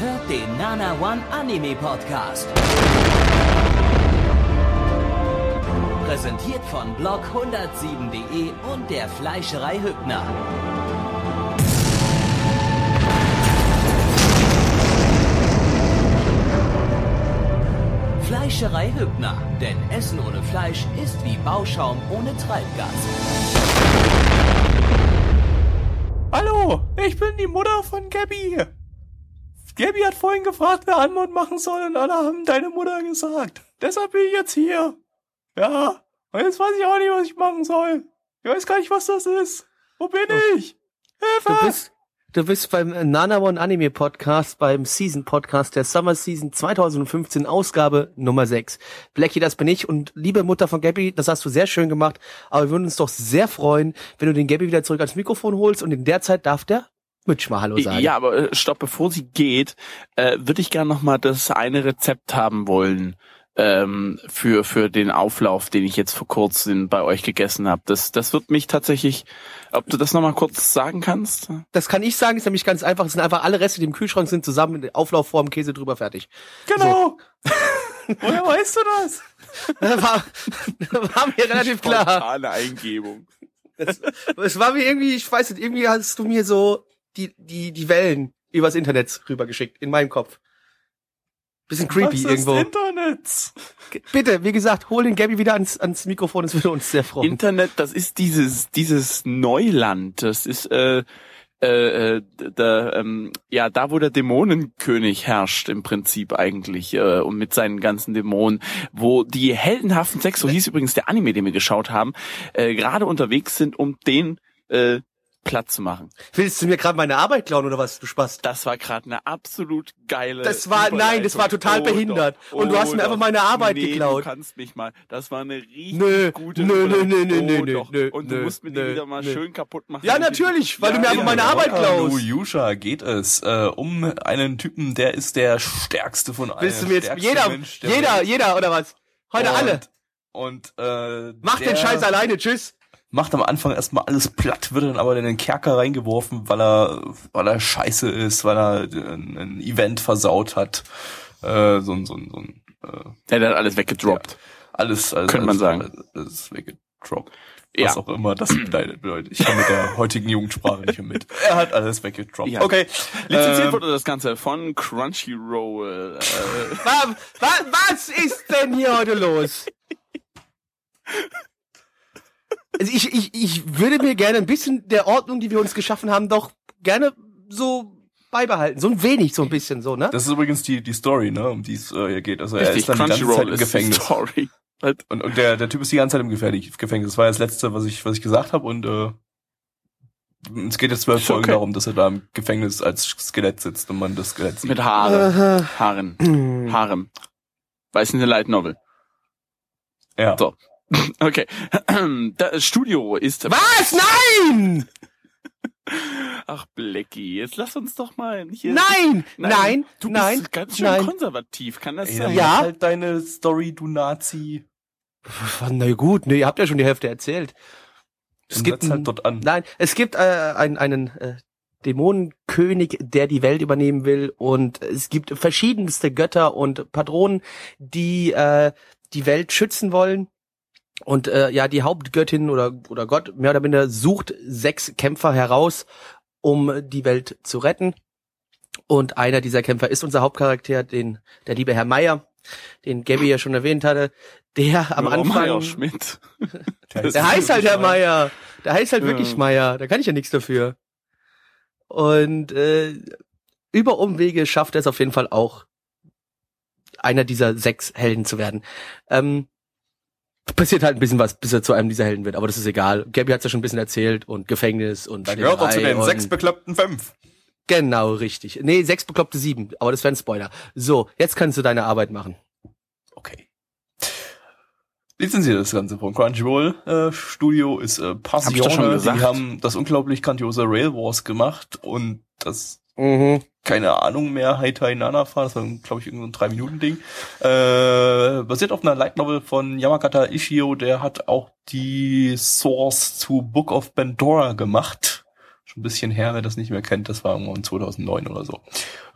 hört den Nana One Anime Podcast. Präsentiert von blog107.de und der Fleischerei Hübner. Fleischerei Hübner, denn Essen ohne Fleisch ist wie Bauschaum ohne Treibgas. Hallo, ich bin die Mutter von Gabby. Gabby hat vorhin gefragt, wer Anmod machen soll und alle haben deine Mutter gesagt. Deshalb bin ich jetzt hier. Ja, und jetzt weiß ich auch nicht, was ich machen soll. Ich weiß gar nicht, was das ist. Wo bin ich? Hilfe! Du bist, du bist beim Nana One Anime Podcast, beim Season Podcast der Summer Season 2015 Ausgabe Nummer 6. Blackie, das bin ich und liebe Mutter von Gabby, das hast du sehr schön gemacht, aber wir würden uns doch sehr freuen, wenn du den Gabby wieder zurück ans Mikrofon holst und in der Zeit darf der Mitch mal Hallo sagen. Ja, aber äh, stopp, bevor sie geht, äh, würde ich gerne noch mal das eine Rezept haben wollen ähm, für für den Auflauf, den ich jetzt vor kurzem bei euch gegessen habe. Das das wird mich tatsächlich, ob du das noch mal kurz sagen kannst? Das kann ich sagen, ist nämlich ganz einfach. Es sind einfach alle Reste, die im Kühlschrank sind, zusammen in Auflaufform, Käse drüber, fertig. Genau. Woher weißt du das? Das war, war mir relativ klar. Spontane Eingebung. Es war mir irgendwie, ich weiß nicht, irgendwie hast du mir so die, die, die Wellen übers Internet rübergeschickt, in meinem Kopf. Bisschen creepy Was irgendwo. Ist Internets. Bitte, wie gesagt, hol den Gabby wieder ans, ans Mikrofon, das würde uns sehr freuen. Internet, das ist dieses dieses Neuland. Das ist äh, äh, äh, da, ähm, ja da, wo der Dämonenkönig herrscht im Prinzip eigentlich äh, und mit seinen ganzen Dämonen, wo die heldenhaften Sechs, so hieß übrigens der Anime, den wir geschaut haben, äh, gerade unterwegs sind, um den äh, platt zu machen. Willst du mir gerade meine Arbeit klauen oder was, du Spaß? Das war gerade eine absolut geile. Das war- nein, das war total Überleitung. behindert. Oh, Und du hast mir doch. einfach meine Arbeit nee, geklaut. Du kannst mich mal. Das war eine richtig Nö, gute nö, nö, nö, Überleitung. nö, oh, nö, doch. nö, Und du nö, musst mir die nö, wieder mal nö. schön kaputt machen. Ja, natürlich, weil du mir einfach meine Arbeit Hallo, klaust. Yusha geht es äh, um einen Typen, der ist der stärkste von allen. Willst du mir jetzt, jeder, Mensch der jeder, jeder, oder was? Heute und, alle. Und äh, Mach den Scheiß alleine, tschüss. Macht am Anfang erstmal alles platt, wird dann aber in den Kerker reingeworfen, weil er, weil er scheiße ist, weil er ein, Event versaut hat. Äh, so ein, so ein, so ein äh, Ja, der hat alles weggedroppt. alles, alles, Könnte man alles, sagen. Alles weggedroppt. Ja. Was auch immer das bedeutet. Ich kann mit der heutigen Jugendsprache nicht mehr mit. Er hat alles weggedroppt. Ja. Okay. Lizenziert Ähm, wurde das Ganze von Crunchyroll. Äh, Wa- wa- Was ist denn hier heute los? Also ich, ich, ich würde mir gerne ein bisschen der Ordnung, die wir uns geschaffen haben, doch gerne so beibehalten. So ein wenig, so ein bisschen so, ne? Das ist übrigens die, die Story, ne, um die es äh, hier geht. Also er richtig, ist dann die ganze Zeit Crunchyroll im Gefängnis. Story. Und, und der, der Typ ist die ganze Zeit im Gefängnis. Das war das letzte, was ich, was ich gesagt habe. Und äh, es geht jetzt zwölf Ist Folgen okay. darum, dass er da im Gefängnis als Skelett sitzt und man das Skelett sieht. Mit Haare. Haaren. Harem. Weil es eine Light Novel. ja. So. Okay. Das Studio ist. Was? Nein! Ach, Blackie, jetzt lass uns doch mal hier. Nein! Nein! Du nein! bist ganz schön nein. konservativ, kann das sein? Ja. halt deine Story, du Nazi. Na gut, ne, ihr habt ja schon die Hälfte erzählt. Es Dann gibt halt dort an. Nein, es gibt äh, einen, einen äh, Dämonenkönig, der die Welt übernehmen will und es gibt verschiedenste Götter und Patronen, die äh, die Welt schützen wollen. Und äh, ja, die Hauptgöttin oder oder Gott mehr oder minder sucht sechs Kämpfer heraus, um die Welt zu retten. Und einer dieser Kämpfer ist unser Hauptcharakter, den der liebe Herr Meier, den Gabby ja schon erwähnt hatte, der am Warum Anfang Meier Schmidt. der heißt halt Herr Meier. Der heißt halt Ja. wirklich Meier. Da kann ich ja nichts dafür. Und äh, über Umwege schafft er es auf jeden Fall auch, einer dieser sechs Helden zu werden. Ähm, passiert halt ein bisschen was, bis er zu einem dieser Helden wird, aber das ist egal. Gabby hat's ja schon ein bisschen erzählt und Gefängnis und bei Gehört auch zu den sechs bekloppten fünf. Genau, richtig. Nee, sechs bekloppte sieben, aber das wäre ein Spoiler. So, jetzt kannst du deine Arbeit machen. Okay. Lizenziert das Ganze von Crunchyroll. Äh, Studio ist äh, Hab Passione. gesagt. Die haben das unglaublich grandiose Rail Wars gemacht und das Mhm. Keine Ahnung mehr, Haitai Nanafa, das war, glaube ich, irgendein so ein Drei-Minuten-Ding. Äh, basiert auf einer Light Novel von Yamakata Ishio, der hat auch die Source zu Book of Pandora gemacht. Schon ein bisschen her, wer das nicht mehr kennt, das war irgendwann 2009 oder so.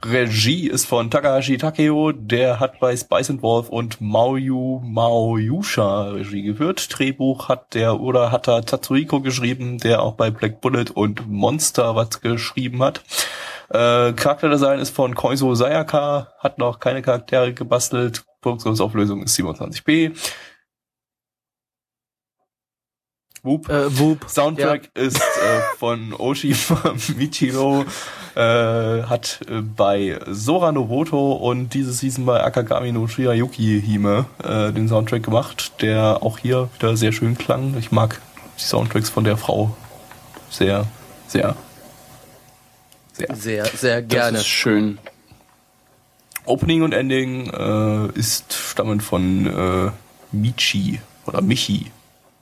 Regie ist von Takahashi Takeo, der hat bei Spice and Wolf und Maoyu Maoyusha Regie geführt. Drehbuch hat der oder hat er Tatsuhiko geschrieben, der auch bei Black Bullet und Monster was geschrieben hat. Äh, Charakterdesign ist von Koiso Sayaka, hat noch keine Charaktere gebastelt. Produktionsauflösung ist 27p. Whoop. Äh, Whoop. Soundtrack ist äh, von Oshima Michiro, äh, hat äh, bei Sora Noboto und diese Season bei Akagami no Shirayuki Hime äh, den Soundtrack gemacht, der auch hier wieder sehr schön klang. Ich mag die Soundtracks von der Frau sehr, sehr, sehr. Sehr, sehr Das gerne. ist schön. Opening und Ending äh, ist stammend von äh, Michi oder Michi.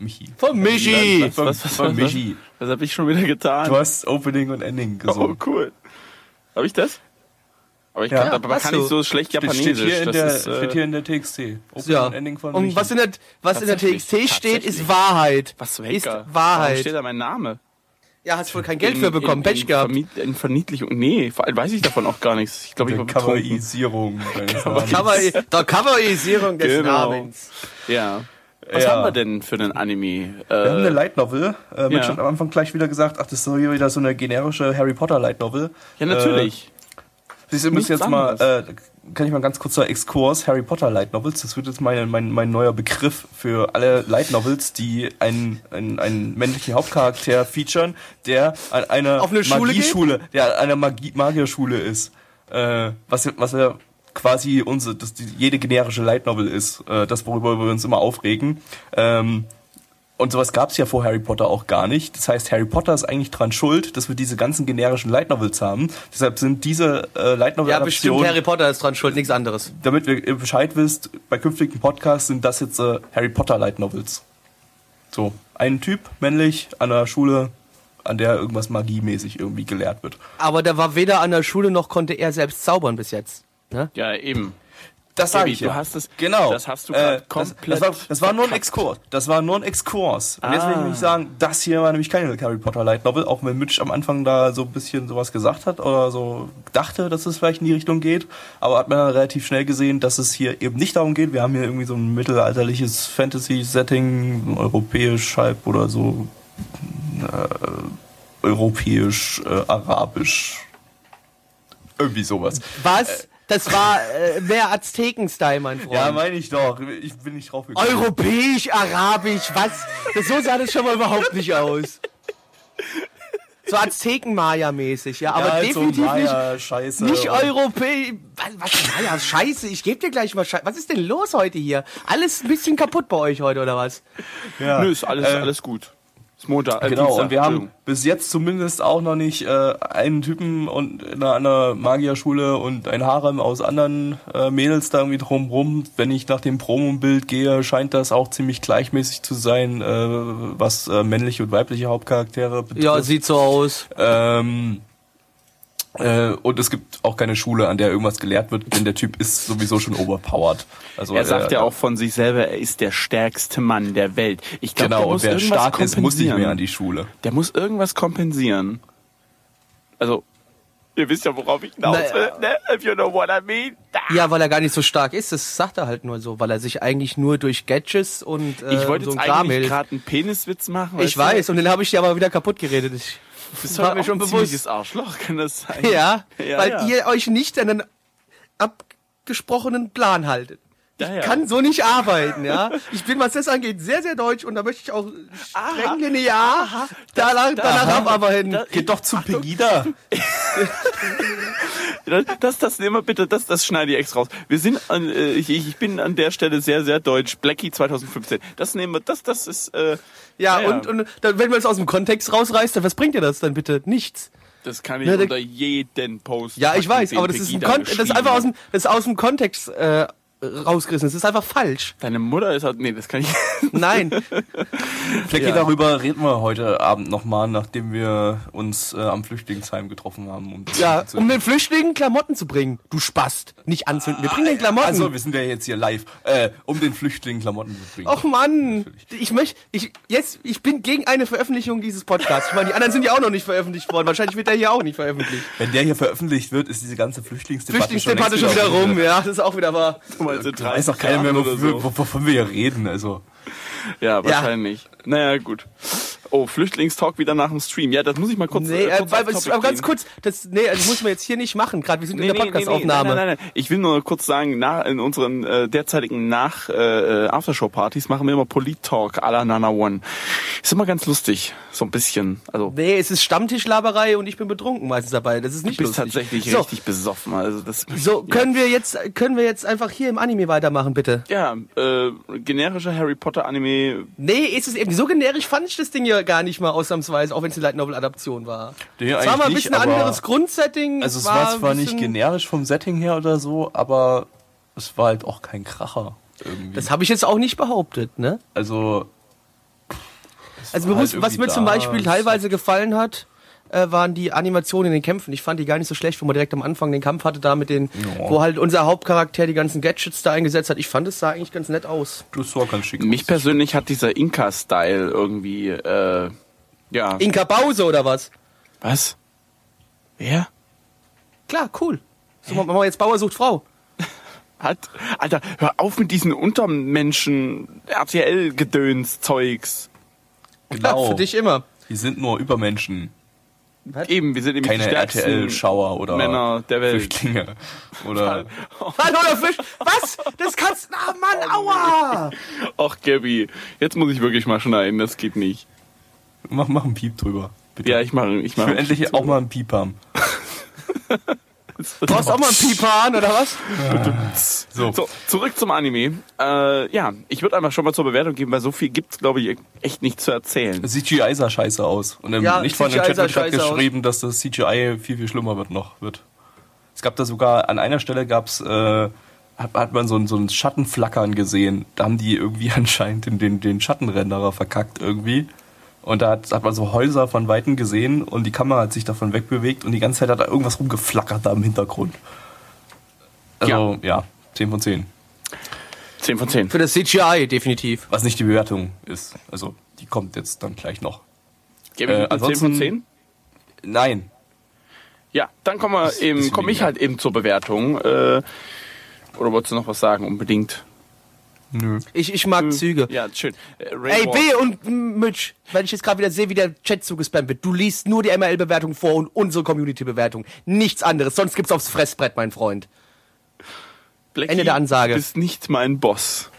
Michi. Von Michi! Von, Was, was, von was, Michi. Was habe ich schon wieder getan? Du hast Opening und Ending oh, gesungen. cool. Habe ich das? Aber ich Ja, kann, aber kann ich so schlecht Steht, Japanesisch. steht, hier in das der, ist, äh, steht hier in der TXT. Opening Ja. und Ending von Und Michi. was in der, was in der TXT steht, ist. Wahrheit. was Ist Henker? Warum Wahrheit. steht da mein Name? Ja, hast wohl kein Geld In- für bekommen. in, Pech in, gehabt. Vermiet- In Verniedlichung. Nee, vor allem weiß ich davon auch gar nichts. Ich glaube, ich war betrunken. Coverisierung deines Namens. Der Coverisierung des Genau. Namens. Ja. Was Ja. haben wir denn für einen Anime? Wir haben eine Äh, Light Novel. Äh, Mitch ja. hat am Anfang gleich wieder gesagt, ach, das ist doch hier wieder so eine generische Harry Potter Light Novel. ja, natürlich. Siehst du, müssen jetzt mal, äh. Kann ich mal ganz kurzer Exkurs, Harry Potter Light Novels, das wird jetzt mein, mein, mein neuer Begriff für alle Light Novels, die einen, einen, einen männlichen Hauptcharakter featuren, der an einer eine Schule Magieschule, der an einer Magie Magierschule ist. Äh, was, was ja quasi unsere, das die, jede generische Light Novel ist, äh, das worüber wir uns immer aufregen. Ähm, und sowas gab es ja vor Harry Potter auch gar nicht. Das heißt, Harry Potter ist eigentlich dran schuld, dass wir diese ganzen generischen Light Novels haben. Deshalb sind diese äh, Light Novel Ja, bestimmt Harry Potter ist dran schuld, nichts anderes. damit ihr Bescheid wisst, bei künftigen Podcasts sind das jetzt äh, Harry Potter Light Novels. So, ein Typ, männlich, an der Schule, an der irgendwas magiemäßig irgendwie gelehrt wird. Aber der war weder an der Schule noch konnte er selbst zaubern bis jetzt. Ne? Ja, eben. Das sage ich ja. du hast es- genau. das hast du das, komplett das, war, das war nur ein. Exkurs. Das war nur ein Exkurs. Und jetzt will ich Ah. nämlich sagen, das hier war nämlich keine Harry Potter Light Novel, auch wenn Mitch am Anfang da so ein bisschen sowas gesagt hat oder so dachte, dass es vielleicht in die Richtung geht. Aber hat man dann relativ schnell gesehen, dass es hier eben nicht darum geht. Wir haben hier irgendwie so ein mittelalterliches Fantasy-Setting, europäisch halb oder so äh, europäisch, äh, arabisch. Irgendwie sowas. Was? Das war äh, mehr Azteken-Style, mein Freund. Ja, meine ich doch. Ich bin nicht drauf gekommen. Europäisch, Arabisch, was? Das, so sah das schon mal überhaupt nicht aus. So Azteken-Maya-mäßig, ja, aber ja, halt so definitiv nicht, Maya, Scheiße. nicht Europäisch. Was, was Maya, scheiße, ich geb dir gleich mal Scheiße. Was ist denn los heute hier? Alles ein bisschen kaputt bei euch heute, oder was? Ja. Nö, ist alles, Äh, alles gut. Ist Montag. Äh, Genau, Dienstag, und wir haben bis jetzt zumindest auch noch nicht äh, einen Typen und in einer, einer Magierschule und ein Harem aus anderen äh, Mädels da irgendwie drumrum. Wenn ich nach dem Promo-Bild gehe, scheint das auch ziemlich gleichmäßig zu sein, äh, was äh, männliche und weibliche Hauptcharaktere betrifft. Ja, sieht so aus. Ähm, äh, und es gibt auch keine Schule, an der irgendwas gelehrt wird, denn der Typ ist sowieso schon overpowered. Also Er sagt äh, ja auch von sich selber, er ist der stärkste Mann der Welt. Ich glaube, Genau, der und muss wer irgendwas stark ist, muss nicht kompensieren. mehr an die Schule. Der muss irgendwas kompensieren. Also, ihr wisst ja, worauf ich hinaus Naja. will, ne? If you know what I mean. Ja, weil er gar nicht so stark ist, das sagt er halt nur so, weil er sich eigentlich nur durch Gadgets und äh, Ich wollte so jetzt ein Kram eigentlich gerade einen Peniswitz machen. Ich weiß, und den habe ich dir aber wieder kaputt geredet. Ich, du bist war halt mir schon ein bewusst. ziemliches Arschloch, kann das sein? ja, Ja, weil ja. ihr euch nicht an einen abgesprochenen Plan haltet. Ja, ja. Ich kann so nicht arbeiten, ja. Ich bin, was das angeht, sehr, sehr deutsch und da möchte ich auch streng Aha. linear danach, danach Aha. abarbeiten. Da- Geht doch zu Pegida. Das, das nehmen wir bitte, das, das schneide ich extra raus. Wir sind an, äh, ich, ich bin an der Stelle sehr, sehr deutsch. Blackie 2015. Das nehmen wir, das, das ist, äh, ja, ja, ja. und, und dann, wenn man es aus dem Kontext rausreißt, dann was bringt dir das dann bitte? Nichts. das kann ich Ja, der- unter jeden Post. Ja, ich weiß, aber das ist, ein Kon das ist einfach aus dem, das ist aus dem Kontext äh, rausgerissen. Es ist einfach falsch. Deine Mutter ist halt, nee, das kann ich. Nein. Flecki, Ja. darüber reden wir heute Abend nochmal, nachdem wir uns äh, am Flüchtlingsheim getroffen haben. Um Ja, um den Flüchtlingen Klamotten zu bringen. Du Spast. Nicht anzünden. Wir bringen den Klamotten. Also, wir sind ja jetzt hier live, äh, um den Flüchtlingen Klamotten zu bringen. Och Mann, ich möchte, ich jetzt, ich bin gegen eine Veröffentlichung dieses Podcasts. Ich meine, die anderen sind ja auch noch nicht veröffentlicht worden. Wahrscheinlich wird der hier auch nicht veröffentlicht. Wenn der hier veröfflicht wird, ist diese ganze Flüchtlingsdebatte, Flüchtlingsdebatte schon wieder rum, ja, das ist auch wieder wahr. Mal so Da weiß doch keiner mehr, so. wovon wir hier reden. Also, Ja, wahrscheinlich. Naja, gut. Oh, Flüchtlingstalk wieder nach dem Stream. Ja, das muss ich mal kurz. Nee, äh, äh, kurz weil, auf aber ganz kurz, das, nee, das muss man jetzt hier nicht machen, gerade wir sind in der Podcastaufnahme. nein, nein, nein, nein. Ich will nur kurz sagen, nach, in unseren äh, derzeitigen nach äh, Aftershow-Partys machen wir immer Polit-Talk à la Nana One. Ist immer ganz lustig, so ein bisschen. Also Nee, es ist Stammtischlaberei und ich bin betrunken meistens dabei. Das ist du nicht bist lustig. tatsächlich so, richtig besoffen. Also das. So, können wir jetzt, können wir jetzt einfach hier im Anime weitermachen, bitte? Ja, äh, generischer Harry Potter Anime. Nee, ist es eben so generisch fand ich das Ding ja gar nicht mal ausnahmsweise, auch wenn es eine Light Novel Adaption war. Nee, es war mal ein nicht, bisschen aber- anderes Grundsetting. also es war ein zwar nicht generisch vom Setting her oder so, aber es war halt auch kein Kracher. Irgendwie. Das habe ich jetzt auch nicht behauptet, ne? also, Also war mir halt was mir zum Beispiel teilweise gefallen hat, äh, waren die Animationen in den Kämpfen. Ich fand die gar nicht so schlecht, wo man direkt am Anfang den Kampf hatte, da mit den, Ja. wo halt unser Hauptcharakter die ganzen Gadgets da eingesetzt hat. Ich fand es sah eigentlich ganz nett aus. das war ganz schick. Mich persönlich hat dieser Inka-Style irgendwie. Äh, ja. Inka Bause oder was? Was? Wer? Klar, cool. So machen wir jetzt Bauer sucht Frau. Hat, Alter, hör auf mit diesen Untermenschen RTL-Gedöns-Zeugs. Klar, Genau. für dich immer. Die sind nur Übermenschen. Eben, wir sind nämlich Keine RTL-Schauer oder Männer der Welt. Flüchtlinge. Oder Hallo, der Fisch. Was? Das kannst du. Ah, Mann, aua! Ach, Gabby, jetzt muss ich wirklich mal schneiden, das geht nicht. mach, mach einen Piep drüber. Bitte. Ja, ich mache, ich ich mache. will endlich auch mal einen Piep haben. Du hast auch mal einen Pipan, oder was? So. So, zurück zum Anime. Äh, ja, ich würde einfach schon mal zur Bewertung geben, weil so viel gibt's, glaube ich, echt nicht zu erzählen. CGI sah scheiße aus. Und im Ja, nicht von dem CGI Chat wird geschrieben, dass das CGI viel, viel schlimmer wird noch wird. Es gab da sogar, an einer Stelle gab's, äh, hat, hat man so ein, so ein Schattenflackern gesehen. Da haben die irgendwie anscheinend den, den, den Schattenrenderer verkackt irgendwie. Und da hat, hat man so Häuser von Weitem gesehen und die Kamera hat sich davon wegbewegt und die ganze Zeit hat da irgendwas rumgeflackert da im Hintergrund. Also, ja, 10 von 10. 10 von 10. Für das CGI, definitiv. Was nicht die Bewertung ist. Also, die kommt jetzt dann gleich noch. Äh, eine 10 von ansonsten- 10? Nein, Ja, dann kommen wir eben, bisschen komme ich weniger. halt eben zur Bewertung. Äh, oder wolltest du noch was sagen, unbedingt? Nö. Ich, ich mag Züge. Ja, schön. Äh, Ey. B und Mitch, weil ich jetzt gerade wieder sehe, wie der Chat zugespammt wird. Du liest nur die ML-Bewertung vor und unsere Community-Bewertung. Nichts anderes. Sonst gibt's aufs Fressbrett, mein Freund. Blackie, Ende der Ansage. Du bist nicht mein Boss.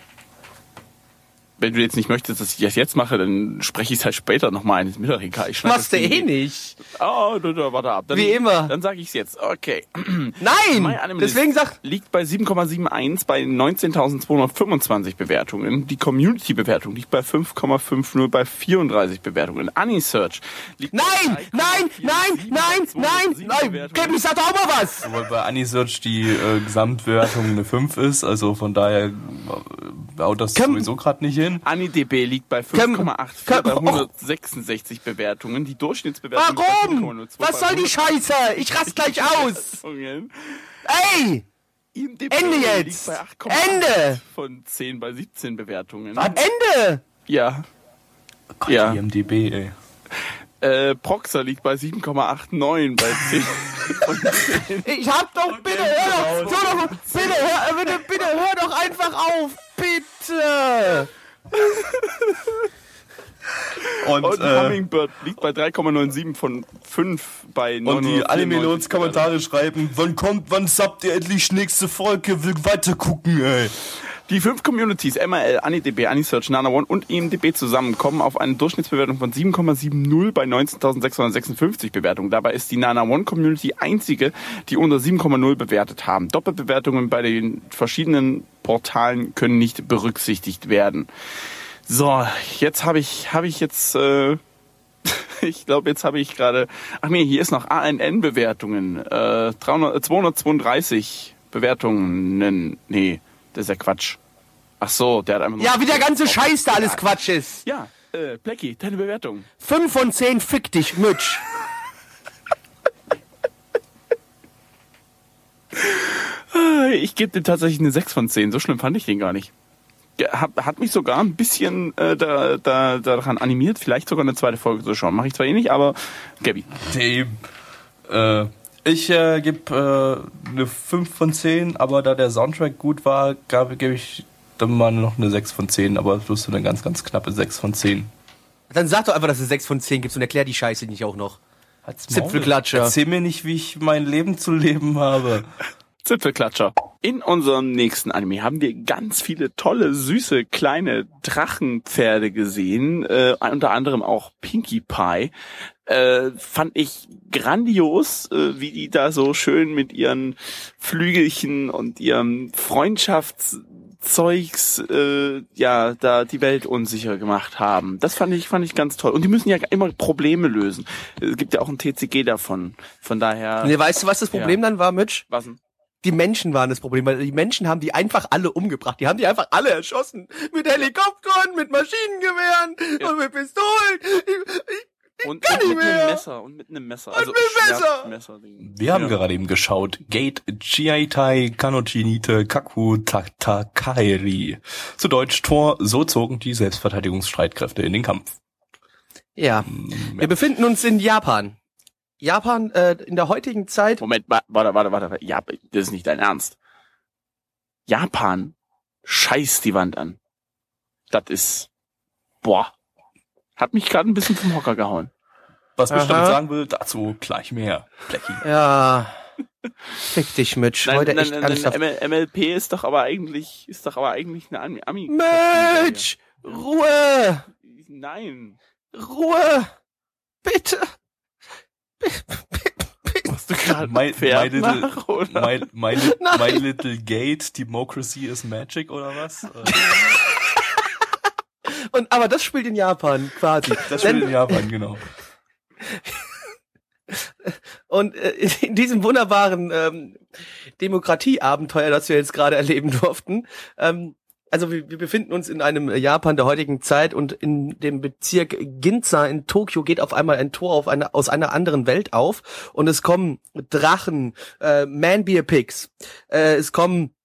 Wenn du jetzt nicht möchtest, dass ich das jetzt mache, dann spreche ich es halt später nochmal ein. Ist mir doch egal. Ich Machst du eh nicht. Oh, du, du, warte ab. Dann, Wie immer. Dann sage ich es jetzt. Okay. Nein! Deswegen sag, liegt bei 7,71 bei 19.225 Bewertungen. Die Community-Bewertung liegt bei 5,50 bei 34 Bewertungen. Anisearch liegt nein, bei nein, 3,47 nein, nein, bei nein, 207 nein, Bewertungen. Gabi, sag doch auch mal was. Wobei bei Anisearch die äh, Gesamtwertung eine 5 ist, also von daher äh, haut das Komm. sowieso gerade nicht hin. AniDB liegt bei Komm, 5,84 komm, bei och. 166 Bewertungen. Die Durchschnittsbewertung Warum? liegt bei 5,02 Was soll die Scheiße? Ich rast gleich aus. Ey, IMDb Ende liegt jetzt. bei 8,8 Ende. von 10 bei 17 Bewertungen. Ende. Ja. Gott, Ja. IMDB, ey. Äh, Proxer liegt bei 7,89 bei 10 von 10. Ich hab doch, bitte hör doch, so doch, bitte hör, bitte, bitte hör doch einfach auf, bitte. Und, Und äh, Hummingbird liegt bei 3,97 von 5 bei 9. und die Animelons Kommentare schreiben, wann kommt, wann subbt ihr endlich nächste Folge, will weiter gucken, ey. Die fünf Communities, MRL, AniDB, AniSearch, NanaOne und IMDB zusammen kommen auf eine Durchschnittsbewertung von 7,70 bei 19.656 Bewertungen. Dabei ist die NanaOne Community einzige, die unter 7,0 bewertet haben. Doppelbewertungen bei den verschiedenen Portalen können nicht berücksichtigt werden. So, jetzt habe ich, habe ich jetzt, äh, ich glaube, jetzt habe ich gerade, ach nee, hier ist noch ANN-Bewertungen, äh, 300, 232 Bewertungen, nee, Das ist ja Quatsch. Ach so, der hat einfach. Ja, wie der ganze Scheiß da alles Quatsch ist. Ja, äh, Blackie, deine Bewertung. Fünf von zehn fick dich, Mitch. Ich gebe dem tatsächlich eine 6 von 10. So schlimm fand ich den gar nicht. Ja, Hat, hat mich sogar ein bisschen äh, da, da, daran animiert, vielleicht sogar eine zweite Folge zu schauen. Mache ich zwar eh nicht, aber Gabby. Die, äh, ich äh, gebe äh, eine 5 von 10, aber da der Soundtrack gut war, gab- gebe ich dann mal noch eine 6 von 10, aber bloß so eine ganz, ganz knappe 6 von 10. Dann sag doch einfach, dass es sechs von zehn gibt und erklär die Scheiße nicht auch noch. Zipfelklatscher. Erzähl mir nicht, wie ich mein Leben zu leben habe. Zipfelklatscher. In unserem nächsten Anime haben wir ganz viele tolle, süße, kleine Drachenpferde gesehen. Äh, unter anderem auch Pinkie Pie. Äh, fand ich grandios, äh, wie die da so schön mit ihren Flügelchen und ihrem Freundschaftszeugs äh, ja da die Welt unsicher gemacht haben. Das fand ich fand ich ganz toll. Und die müssen ja immer Probleme lösen. Es gibt ja auch ein TCG davon. Von daher. Nee, weißt du, was das Problem Ja. dann war, Mitch? Was denn? Die Menschen waren das Problem, weil die Menschen haben die einfach alle umgebracht. Die haben die einfach alle erschossen. Mit Helikoptern, mit Maschinengewehren Ja. und mit Pistolen. Ich, ich, Und, kann und nicht mit mehr. einem Messer und mit einem Messer. Also mit einem Messer. Wir haben ja. gerade eben geschaut. Gate Chiaitai Kanochinite Kaku Tatakairi. Zu Deutsch Tor, so zogen die Selbstverteidigungsstreitkräfte in den Kampf. ja. Wir befinden uns in Japan. Japan äh, in der heutigen Zeit. Moment, wa- warte, warte, warte. Ja, das ist nicht dein Ernst. Japan scheißt die Wand an. Das ist, boah, hat mich gerade ein bisschen vom Hocker gehauen. Was ich Aha. damit sagen will, dazu gleich mehr. Blackie. Ja. Fick dich, Mitch. Nein, Heute nein, echt nein, ernsthaft. nein, ML, MLP ist doch aber eigentlich, ist doch aber eigentlich eine Ami. Ami Mitch! Ruhe! Nein. Ruhe! Bitte! Machst du gerade My, my, little, oder? my, my, li- Nein. my Little Gate, Democracy is Magic oder was? Äh, Und, aber das spielt in Japan quasi. Das Denn- spielt in Japan, genau. Und äh, in diesem wunderbaren ähm, Demokratieabenteuer, das wir jetzt gerade erleben durften, ähm, also wir, wir befinden uns in einem Japan der heutigen Zeit und in dem Bezirk Ginza in Tokio geht auf einmal ein Tor auf eine, aus einer anderen Welt auf. Und es kommen Drachen, äh, Man-Beer-Pigs, äh, es kommen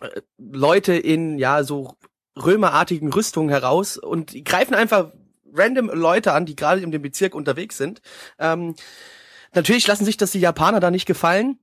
äh, Leute in ja so römerartigen Rüstungen heraus und greifen einfach random Leute an, die gerade in dem Bezirk unterwegs sind. Ähm, natürlich lassen sich das die Japaner da nicht gefallen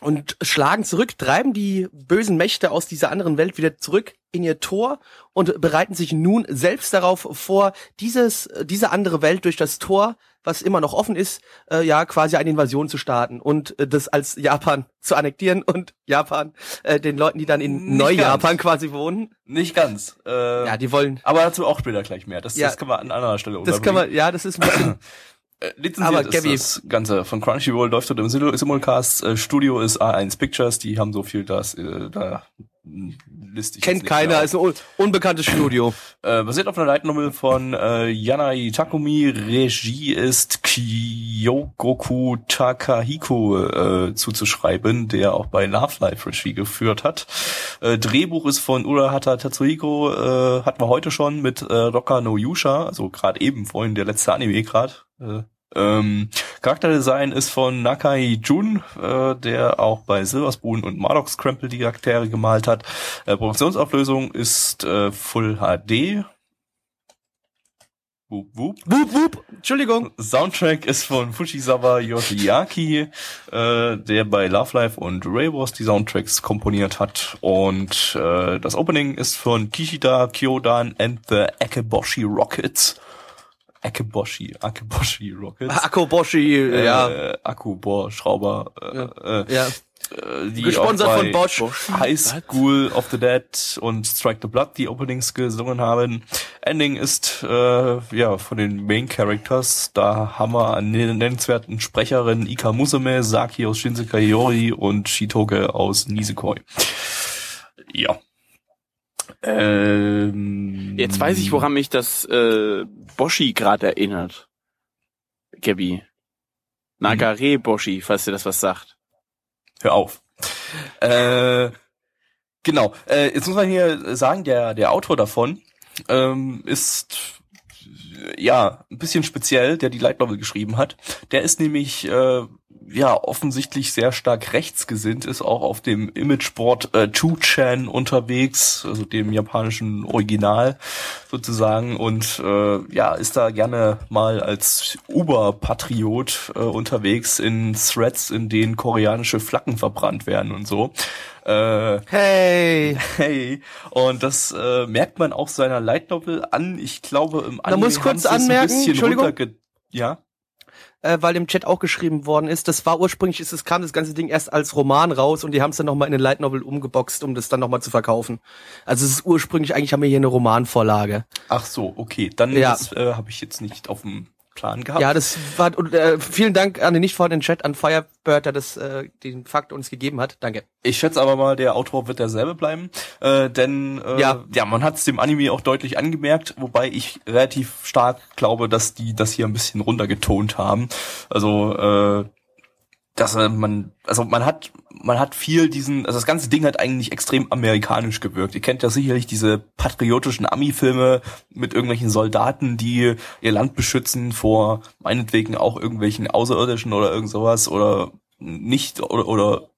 und schlagen zurück, treiben die bösen Mächte aus dieser anderen Welt wieder zurück in ihr Tor und bereiten sich nun selbst darauf vor, dieses, diese andere Welt durch das Tor, was immer noch offen ist, äh, ja quasi eine Invasion zu starten und äh, das als Japan zu annektieren und Japan äh, den Leuten, die dann in Neu-Japan quasi wohnen, Nicht ganz. Äh, ja, die wollen, aber dazu auch später gleich mehr. Das, Ja. das kann man an anderer Stelle das kann man, ja, das ist ein bisschen, Äh, lizenziert Aber, ist Gabby- das Ganze von Crunchyroll läuft dort im Sim- Simulcast. Äh, Studio ist A1 Pictures, die haben so viel, dass äh, da kennt jetzt nicht keiner, mehr ist ein un unbekanntes Studio. Äh, basiert auf einer Light Novel von äh, Yanai Takumi. Regie ist Kyogoku Takahiko äh, zuzuschreiben, der auch bei Love Life Regie geführt hat. Äh, Drehbuch ist von Urahata Tatsuhiko, äh, hatten wir heute schon mit äh, Roka no Yusha, also gerade eben vorhin der letzte Anime gerade. Äh, ähm, Charakterdesign ist von Nakai Jun, äh, der auch bei Silver Spoon und Mardock Scramble die Charaktere gemalt hat. Äh, Produktionsauflösung ist äh, Full HD. Wup, wup. Wup, wup, Entschuldigung. Soundtrack ist von Fushisawa Yoshiaki, äh, der bei Love Life und Ray Wars die Soundtracks komponiert hat. Und äh, das Opening ist von Kishida Kyodan and the Akeboshi Rockets. Akeboshi, Akeboshi Rockets. Akoboshi, ja. Äh, Akku, Schrauber. Äh, ja. äh, die Gesponsert von bei Bosch. High School of the Dead und Strike the Blood die Openings gesungen haben. Ending ist äh, ja von den Main Characters. Da haben wir an den nennenswerten Sprecherinnen Ika Musume, Saki aus Shinsekai Yori und Shitoge aus Nisekoi. Ja. Ähm, Jetzt weiß ich, woran mich das äh, Boshi gerade erinnert. Gabby. Nagare Boshi, falls dir das was sagt. Hör auf. Äh, Genau. Äh, jetzt muss man hier sagen, der, der Autor davon ähm, ist ja ein bisschen speziell, der die Light Novel geschrieben hat. Der ist nämlich äh, ja offensichtlich sehr stark rechtsgesinnt, ist auch auf dem Imageboard äh, 2chan unterwegs, also dem japanischen Original sozusagen und äh, ja, ist da gerne mal als Uber-Patriot äh, unterwegs in Threads, in denen koreanische Flaggen verbrannt werden und so. Äh, Hey! hey, und das äh, merkt man auch seiner Light Novel an. Ich glaube, im Anime muss kurz anmerken, ein bisschen Entschuldigung. Ja? Äh, weil im Chat auch geschrieben worden ist, das war ursprünglich, ist, es kam das ganze Ding erst als Roman raus und die haben es dann nochmal in eine Light Novel umgeboxt, um das dann nochmal zu verkaufen. Also es ist ursprünglich, eigentlich haben wir hier eine Romanvorlage. Ach so, okay. Dann Ja. das, äh, habe ich jetzt nicht auf dem Plan gehabt. Ja, das war, und, äh, vielen Dank an den nicht vorhandenen Chat, an Firebird, der das, äh, den Fakt uns gegeben hat. Danke. Ich schätze aber mal, der Autor wird derselbe bleiben, äh, denn äh, Ja. ja, man hat es dem Anime auch deutlich angemerkt, wobei ich relativ stark glaube, dass die das hier ein bisschen runtergetont haben. Also äh, dass äh, man, also man hat, man hat viel diesen, also das ganze Ding hat eigentlich extrem amerikanisch gewirkt. Ihr kennt ja sicherlich diese patriotischen Ami-Filme mit irgendwelchen Soldaten, die ihr Land beschützen vor meinetwegen auch irgendwelchen Außerirdischen oder irgend sowas oder nicht oder, oder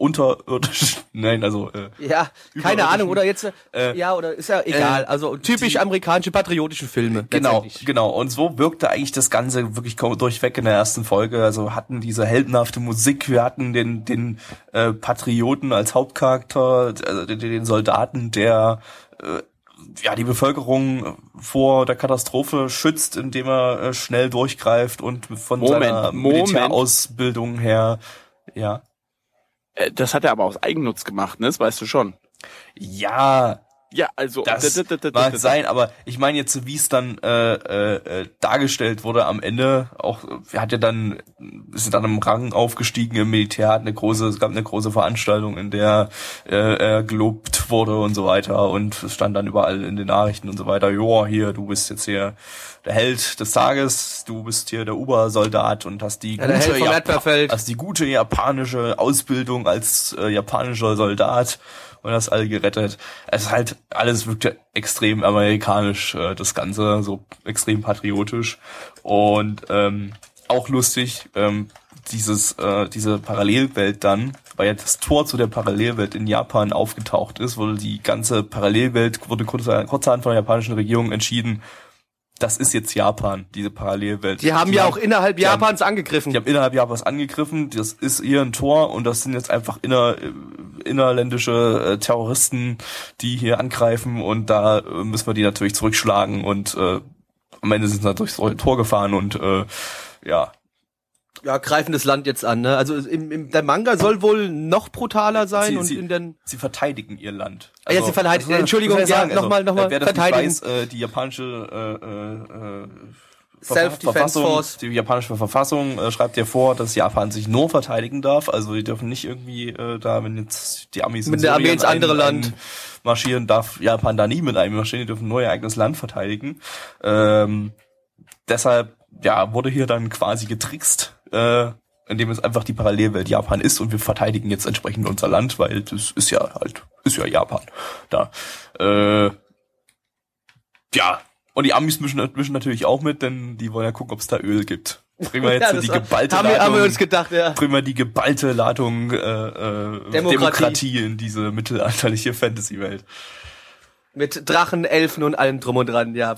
unterirdisch. Nein, also äh, Ja, keine. Ahnung, oder jetzt, Äh, ja, oder ist ja egal. äh, also typisch die- amerikanische patriotische Filme. Genau, genau. Und so wirkte eigentlich das Ganze wirklich durchweg in der ersten Folge. Also hatten diese heldenhafte Musik, wir hatten den, den äh, Patrioten als Hauptcharakter, also den, den Soldaten, der äh, ja die Bevölkerung vor der Katastrophe schützt, indem er äh, schnell durchgreift und von Moment, seiner Moment. Militärausbildung her, ja. Äh, Das hat er aber aus Eigennutz gemacht, ne? Das weißt du schon. Ja, Ja, also Das d- d- d- d- mag sein, aber ich meine jetzt, wie es dann äh, äh, äh, dargestellt wurde am Ende, auch er hat ja dann ist dann im Rang aufgestiegen im Militär, hat eine große, es gab eine große Veranstaltung, in der äh, er gelobt wurde und so weiter und es stand dann überall in den Nachrichten und so weiter, joa, hier, du bist jetzt hier der Held des Tages, du bist hier der Uber-Soldat und hast die Ja, der Held vom Japa- hast die gute japanische Ausbildung als äh, japanischer Soldat und hast alle gerettet. Es ist halt, alles wirkte extrem amerikanisch, äh, das Ganze, so extrem patriotisch. Und ähm, auch lustig, ähm, dieses, äh, diese Parallelwelt dann, weil ja das Tor zu der Parallelwelt in Japan aufgetaucht ist, wurde die ganze Parallelwelt, wurde kurzerhand kurzerhand von der japanischen Regierung entschieden, das ist jetzt Japan, diese Parallelwelt. Die haben ja auch innerhalb die haben- Japans angegriffen. die haben innerhalb Japans angegriffen. Das ist hier ein Tor und das sind jetzt einfach inner, innerländische äh, Terroristen, die hier angreifen und da äh, müssen wir die natürlich zurückschlagen und äh, am Ende sind sie natürlich durchs Tor gefahren und äh, ja. ja, greifen das Land jetzt an. Ne? Also im, im, der Manga soll wohl noch brutaler sein Sie- und sie- in den Sie verteidigen ihr Land. Ah, ja, sie verteidigen- das- Entschuldigung, ja, ich noch mal- noch mal äh, wer das verteidigen. weiß, äh, die japanische äh, äh, Self-Defense Force. Die japanische Verfassung äh, schreibt ja vor, dass Japan sich nur verteidigen darf. Also die dürfen nicht irgendwie äh, da, wenn jetzt die Amis Mit der Armee ins andere ein- Land. ein marschieren, darf Japan da nie mit einem marschieren. Die dürfen nur ihr eigenes Land verteidigen. Ähm, deshalb ja wurde hier dann quasi getrickst. Äh, indem es einfach die Parallelwelt Japan ist und wir verteidigen jetzt entsprechend unser Land, weil das ist ja halt, ist ja Japan. Da. Äh, ja, und die Amis mischen, mischen natürlich auch mit, denn die wollen ja gucken, ob es da Öl gibt. Bringen wir jetzt Ja, die geballte haben wir, Ladung, haben wir uns gedacht, ja. bringen wir die geballte Ladung äh, äh, Demokratie. Demokratie. in diese mittelalterliche Fantasy-Welt. Mit Drachen, Elfen und allem drum und dran, ja.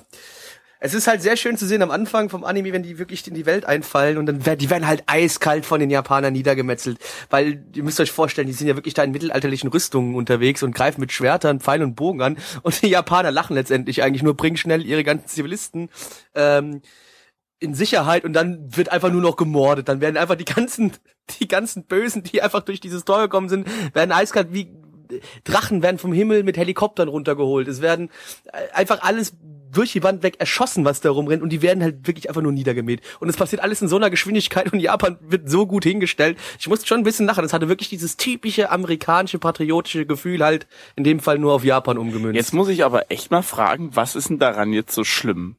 Es ist halt sehr schön zu sehen am Anfang vom Anime, wenn die wirklich in die Welt einfallen und dann werden die werden halt eiskalt von den Japanern niedergemetzelt, weil ihr müsst euch vorstellen, die sind ja wirklich da in mittelalterlichen Rüstungen unterwegs und greifen mit Schwertern, Pfeilen und Bogen an und die Japaner lachen letztendlich eigentlich nur, bringen schnell ihre ganzen Zivilisten ähm, in Sicherheit und dann wird einfach nur noch gemordet. Dann werden einfach die ganzen, die ganzen Bösen, die einfach durch dieses Tor gekommen sind, werden eiskalt wie Drachen werden vom Himmel mit Helikoptern runtergeholt. Es werden äh, einfach alles durch die Wand weg erschossen, was da rumrennt und die werden halt wirklich einfach nur niedergemäht. Und es passiert alles in so einer Geschwindigkeit und Japan wird so gut hingestellt. Ich musste schon ein bisschen lachen. Das hatte wirklich dieses typische amerikanische patriotische Gefühl halt in dem Fall nur auf Japan umgemünzt. Jetzt muss ich aber echt mal fragen, was ist denn daran jetzt so schlimm?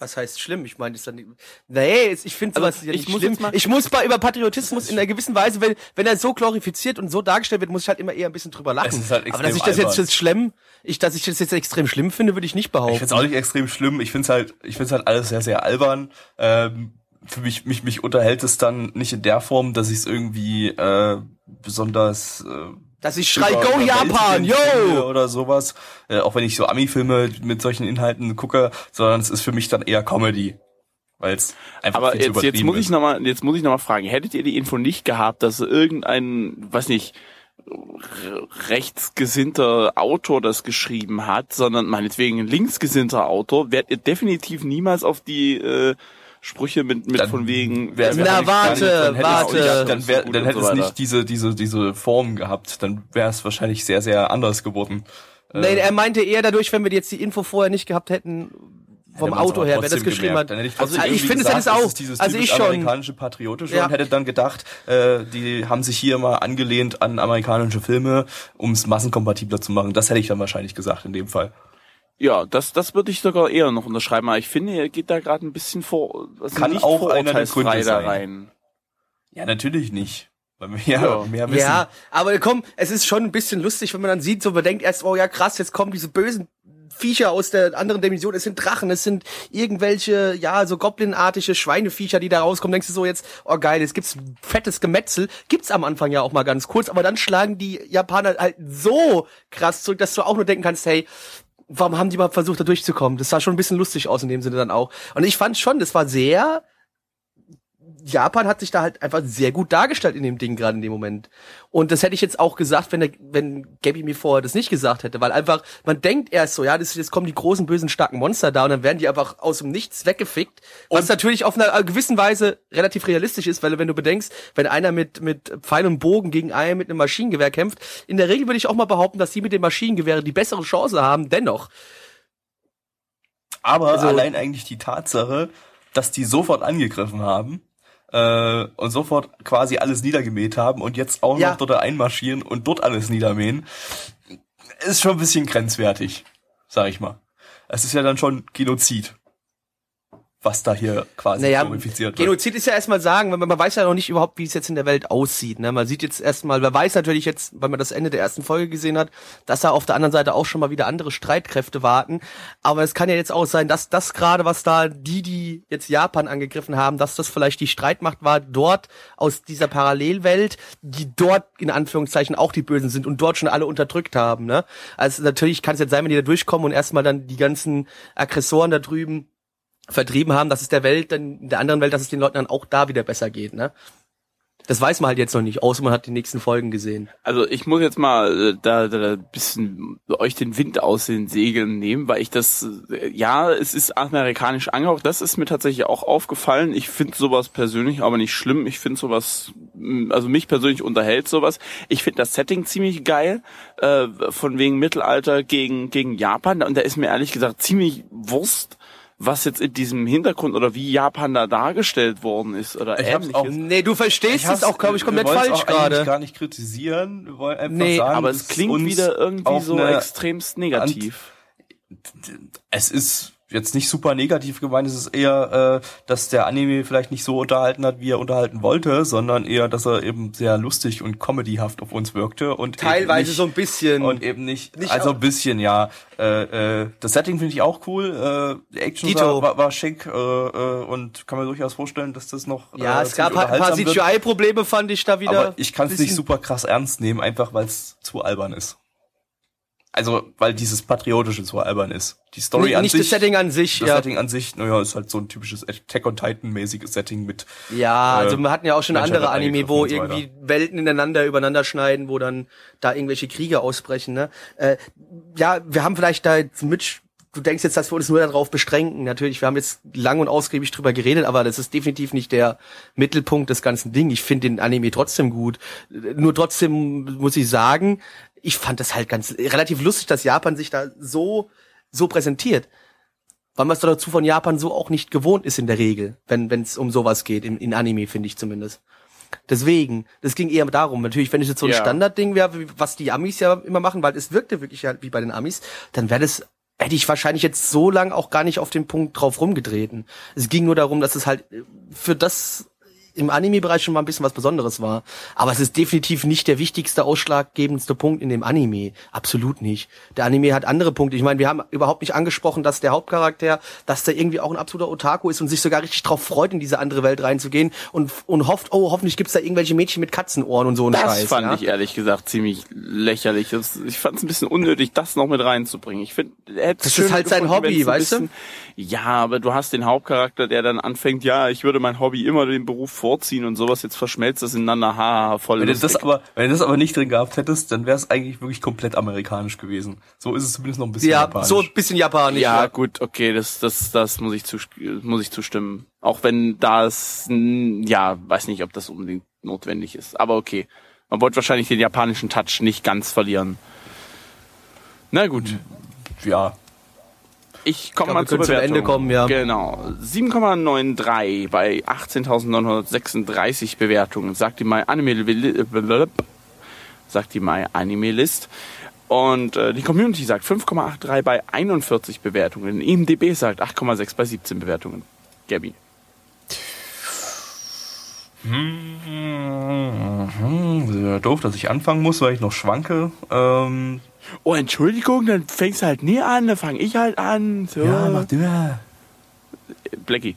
Was heißt schlimm? Ich meine, ist dann nicht, nee, ich finde sowas Also, ja ich nicht muss schlimm. mal- ich muss bei über Patriotismus in einer gewissen Weise, wenn, wenn er so glorifiziert und so dargestellt wird, muss ich halt immer eher ein bisschen drüber lachen. Es ist halt Aber dass extrem ich das jetzt, jetzt schlimm, ich, dass ich das jetzt extrem schlimm finde, würde ich nicht Ich behaupten. find's auch nicht extrem schlimm. Ich find's halt, ich find's halt alles sehr, sehr albern. Ähm, für mich, mich, mich unterhält es dann nicht in der Form, dass ich es irgendwie äh, besonders äh, dass ich schrei, über- go Japan, yo! oder sowas. Äh, auch wenn ich so Ami-Filme mit solchen Inhalten gucke, sondern es ist für mich dann eher Comedy. Weil es einfach Aber jetzt, jetzt muss ich ist. noch mal, jetzt muss ich noch mal fragen, hättet ihr die Info nicht gehabt, dass irgendein, weiß nicht, rechtsgesinnter Autor das geschrieben hat, sondern meinetwegen ein linksgesinnter Autor, wärt ihr definitiv niemals auf die äh, Sprüche mit, mit Dann von wegen Na, wahrscheinlich gar nicht- warte, dann es warte. nicht- Dann, wär, dann so hätte es weiter. nicht diese, diese, diese Form gehabt. Dann wäre es wahrscheinlich sehr, sehr anders geworden. Nee, er meinte eher dadurch, wenn wir jetzt die Info vorher nicht gehabt hätten, vom Auto her, wer das geschrieben gemerkt. hat. Dann hätte ich, Also ich finde es auch. ist dieses Also ich schon. amerikanische Patriotische Ja. und hätte dann gedacht, äh, die haben sich hier mal angelehnt an amerikanische Filme, um es massenkompatibler zu machen. Das hätte ich dann wahrscheinlich gesagt in dem Fall. Ja, das, das würde ich sogar eher noch unterschreiben, aber ich finde, ihr geht da gerade ein bisschen vor, also Kann nicht auch einer der Gründe da sein. rein. Ja, natürlich nicht. Weil wir ja, Ja. mehr wissen. Ja, aber komm, es ist schon ein bisschen lustig, wenn man dann sieht, so man denkt erst, oh ja krass, jetzt kommen diese bösen Viecher aus der anderen Dimension, es sind Drachen, es sind irgendwelche, ja, so Goblin-artige Schweineviecher, die da rauskommen, denkst du so jetzt, oh geil, jetzt gibt's fettes Gemetzel, gibt's am Anfang ja auch mal ganz kurz, aber dann schlagen die Japaner halt so krass zurück, dass du auch nur denken kannst, hey, warum haben die mal versucht, da durchzukommen? Das sah schon ein bisschen lustig aus in dem Sinne dann auch. Und ich fand schon, das war sehr, Japan hat sich da halt einfach sehr gut dargestellt in dem Ding gerade in dem Moment. Und das hätte ich jetzt auch gesagt, wenn der, wenn Gabby mir vorher das nicht gesagt hätte, weil einfach man denkt erst so, ja, das, jetzt kommen die großen bösen starken Monster da und dann werden die einfach aus dem Nichts weggefickt, was natürlich auf einer gewissen Weise relativ realistisch ist, weil wenn du bedenkst, wenn einer mit mit Pfeil und Bogen gegen einen mit einem Maschinengewehr kämpft, in der Regel würde ich auch mal behaupten, dass die mit dem Maschinengewehr die bessere Chance haben, dennoch. Aber Also- allein eigentlich die Tatsache, dass die sofort angegriffen haben äh, und sofort quasi alles niedergemäht haben und jetzt auch Ja. noch dort einmarschieren und dort alles niedermähen, ist schon ein bisschen grenzwertig, sag ich mal. Es ist ja dann schon Genozid, was da hier quasi Naja, glorifiziert wird. Genozid ist ja erstmal sagen, weil man, man weiß ja noch nicht überhaupt, wie es jetzt in der Welt aussieht. Ne? Man sieht jetzt erstmal, man weiß natürlich jetzt, weil man das Ende der ersten Folge gesehen hat, dass da auf der anderen Seite auch schon mal wieder andere Streitkräfte warten. Aber es kann ja jetzt auch sein, dass das gerade, was da die, die jetzt Japan angegriffen haben, dass das vielleicht die Streitmacht war, dort aus dieser Parallelwelt, die dort in Anführungszeichen auch die Bösen sind und dort schon alle unterdrückt haben. Ne? Also natürlich kann es jetzt sein, wenn die da durchkommen und erstmal dann die ganzen Aggressoren da drüben vertrieben haben, dass es der Welt, dann der anderen Welt, dass es den Leuten dann auch da wieder besser geht, ne? Das weiß man halt jetzt noch nicht, außer man hat die nächsten Folgen gesehen. Also ich muss jetzt mal äh, da, da ein bisschen euch den Wind aus den Segeln nehmen, weil ich das, äh, ja, es ist amerikanisch angehaucht, das ist mir tatsächlich auch aufgefallen. Ich finde sowas persönlich aber nicht schlimm. Ich finde sowas, mh, also mich persönlich unterhält sowas. Ich finde das Setting ziemlich geil, äh, von wegen Mittelalter gegen, gegen Japan. Und da ist mir ehrlich gesagt ziemlich Wurst, was jetzt in diesem Hintergrund oder wie Japan da dargestellt worden ist oder Ich hab's auch- ähnliches. Nee, du verstehst es auch, glaube ich, komplett falsch gerade. gar nicht kritisieren. Wir wollen einfach Nee, sagen, Aber es klingt wieder irgendwie so extremst negativ. es ist jetzt nicht super negativ gemeint, es ist eher, äh, dass der Anime vielleicht nicht so unterhalten hat, wie er unterhalten wollte, sondern eher, dass er eben sehr lustig und comedyhaft auf uns wirkte und Teilweise nicht, so ein bisschen. und eben nicht, Nicht also ein bisschen, ja. Äh, äh, das Setting finde ich auch cool. Äh, die Action war, war, war schick äh, äh, und kann mir durchaus vorstellen, dass das noch ja, äh, es gab halt ein paar. CGI-Probleme, fand ich da wieder. Aber ich kann es nicht super krass ernst nehmen, einfach weil es zu albern ist. Also, weil dieses Patriotische zu albern ist. Die Story Nicht, an nicht sich. das Setting an sich, das ja. Setting an sich, naja, ist halt so ein typisches Attack on Titan-mäßiges Setting mit. Ja, also äh, wir hatten ja auch schon andere Anime, wo so irgendwie Welten ineinander übereinander schneiden, wo dann da irgendwelche Kriege ausbrechen. Ne? Äh, ja, wir haben vielleicht da jetzt mit. Du denkst jetzt, dass wir uns nur darauf beschränken. Natürlich, wir haben jetzt lang und ausgiebig drüber geredet, aber das ist definitiv nicht der Mittelpunkt des ganzen Ding. Ich finde den Anime trotzdem gut. Nur trotzdem muss ich sagen, ich fand das halt ganz relativ lustig, dass Japan sich da so so präsentiert weil man es doch dazu von Japan so auch nicht gewohnt ist in der Regel, wenn es um sowas geht, in, in Anime, finde ich zumindest. Deswegen, das ging eher darum. Natürlich, wenn es jetzt so ein Ja. Standardding wäre, was die Amis ja immer machen, weil es wirkte wirklich halt wie bei den Amis, dann wäre das hätte ich wahrscheinlich jetzt so lang auch gar nicht auf den Punkt drauf rumgetreten. Es ging nur darum, dass es halt für das im Anime-Bereich schon mal ein bisschen was Besonderes war. Aber es ist definitiv nicht der wichtigste, ausschlaggebendste Punkt in dem Anime. Absolut nicht. Der Anime hat andere Punkte. Ich meine, wir haben überhaupt nicht angesprochen, dass der Hauptcharakter, dass der irgendwie auch ein absoluter Otaku ist und sich sogar richtig drauf freut, in diese andere Welt reinzugehen und, und hofft, oh, hoffentlich gibt's da irgendwelche Mädchen mit Katzenohren und so ein Das Scheiß. fand ja? ich ehrlich gesagt ziemlich lächerlich. Das, ich fand es ein bisschen unnötig, das noch mit reinzubringen. Ich finde, Das ist halt sein Hobby, weißt du? Ja, aber du hast den Hauptcharakter, der dann anfängt, ja, ich würde mein Hobby immer den Beruf vorziehen und sowas. Jetzt verschmelzt das ineinander, haha, voll Wenn du das aber, wenn du das aber nicht drin gehabt hättest, dann wäre es eigentlich wirklich komplett amerikanisch gewesen. So ist es zumindest noch ein bisschen Ja, japanisch. so ein bisschen japanisch. ja, gut, okay, das, das, das muss ich, zus muss ich zustimmen. Auch wenn das, ja, weiß nicht, ob das unbedingt notwendig ist. Aber okay. Man wollte wahrscheinlich den japanischen Touch nicht ganz verlieren. Na gut. ja. Ich komme mal zur zum. Ende kommen, ja. Genau. 7,93 bei 18.936 Bewertungen. Sagt die My Anime sagt die My Anime List. Und äh, die Community sagt 5,83 bei 41 Bewertungen. IMDB sagt 8,6 bei 17 Bewertungen. Gabby. Hm, ja, doof, dass ich anfangen muss, weil ich noch schwanke. Ähm, Oh, Entschuldigung, dann fängst du halt nie an, dann fange ich halt an. So. du ja. Blackie.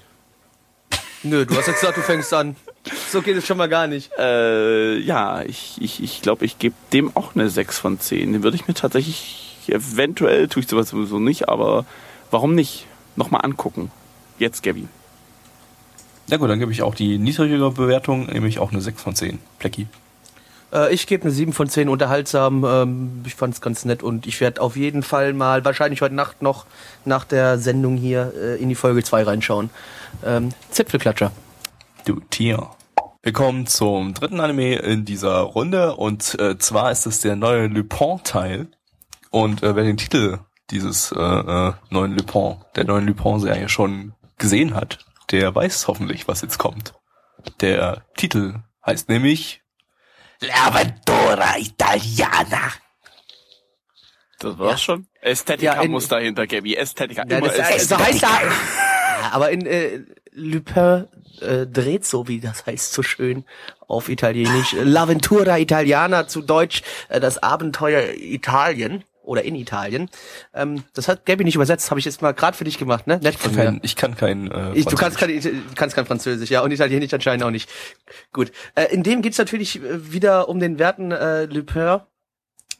Nö, du hast jetzt gesagt, du fängst an. So geht es schon mal gar nicht. Äh, ja, ich ich, ich, glaube, ich gebe dem auch eine 6 von 10. Den würde ich mir tatsächlich, eventuell tue ich sowas sowieso nicht, aber warum nicht? Nochmal angucken. Jetzt, Gabby. Ja gut, dann gebe ich auch die niedrigere Bewertung, nämlich auch eine 6 von 10. Blackie. Äh, ich gebe eine 7 von 10 unterhaltsam. Ähm, ich fand es ganz nett und ich werde auf jeden Fall mal, wahrscheinlich heute Nacht noch nach der Sendung hier äh, in die Folge 2 reinschauen. Ähm, Zipfelklatscher. Du Tier. Wir kommen zum dritten Anime in dieser Runde und äh, zwar ist es der neue Lupin-Teil. Und äh, wer den Titel dieses äh, äh, neuen Lupin, der neuen Lupin-Serie schon gesehen hat, der weiß hoffentlich, was jetzt kommt. Der Titel heißt nämlich L'Avventura Italiana. Das war's schon. Ästhetika Ja, in- muss dahinter, Gabby. Ästhetika. Ja, immer das, Ästhetika. so heißt er. Ja, aber in äh, Lupin äh, dreht so, wie das heißt, so schön auf Italienisch. L'Aventura Italiana, zu Deutsch äh, das Abenteuer Italien oder in Italien. Ähm, das hat Gabby nicht übersetzt, habe ich jetzt mal gerade für dich gemacht, ne? Nett von mir. Kein, ich kann kein äh, Ich, du kannst Französisch. kein, du kannst kein Französisch, ja, und Italienisch anscheinend auch nicht. Gut. Äh, in dem geht's natürlich äh, wieder um den werten äh, Lupin,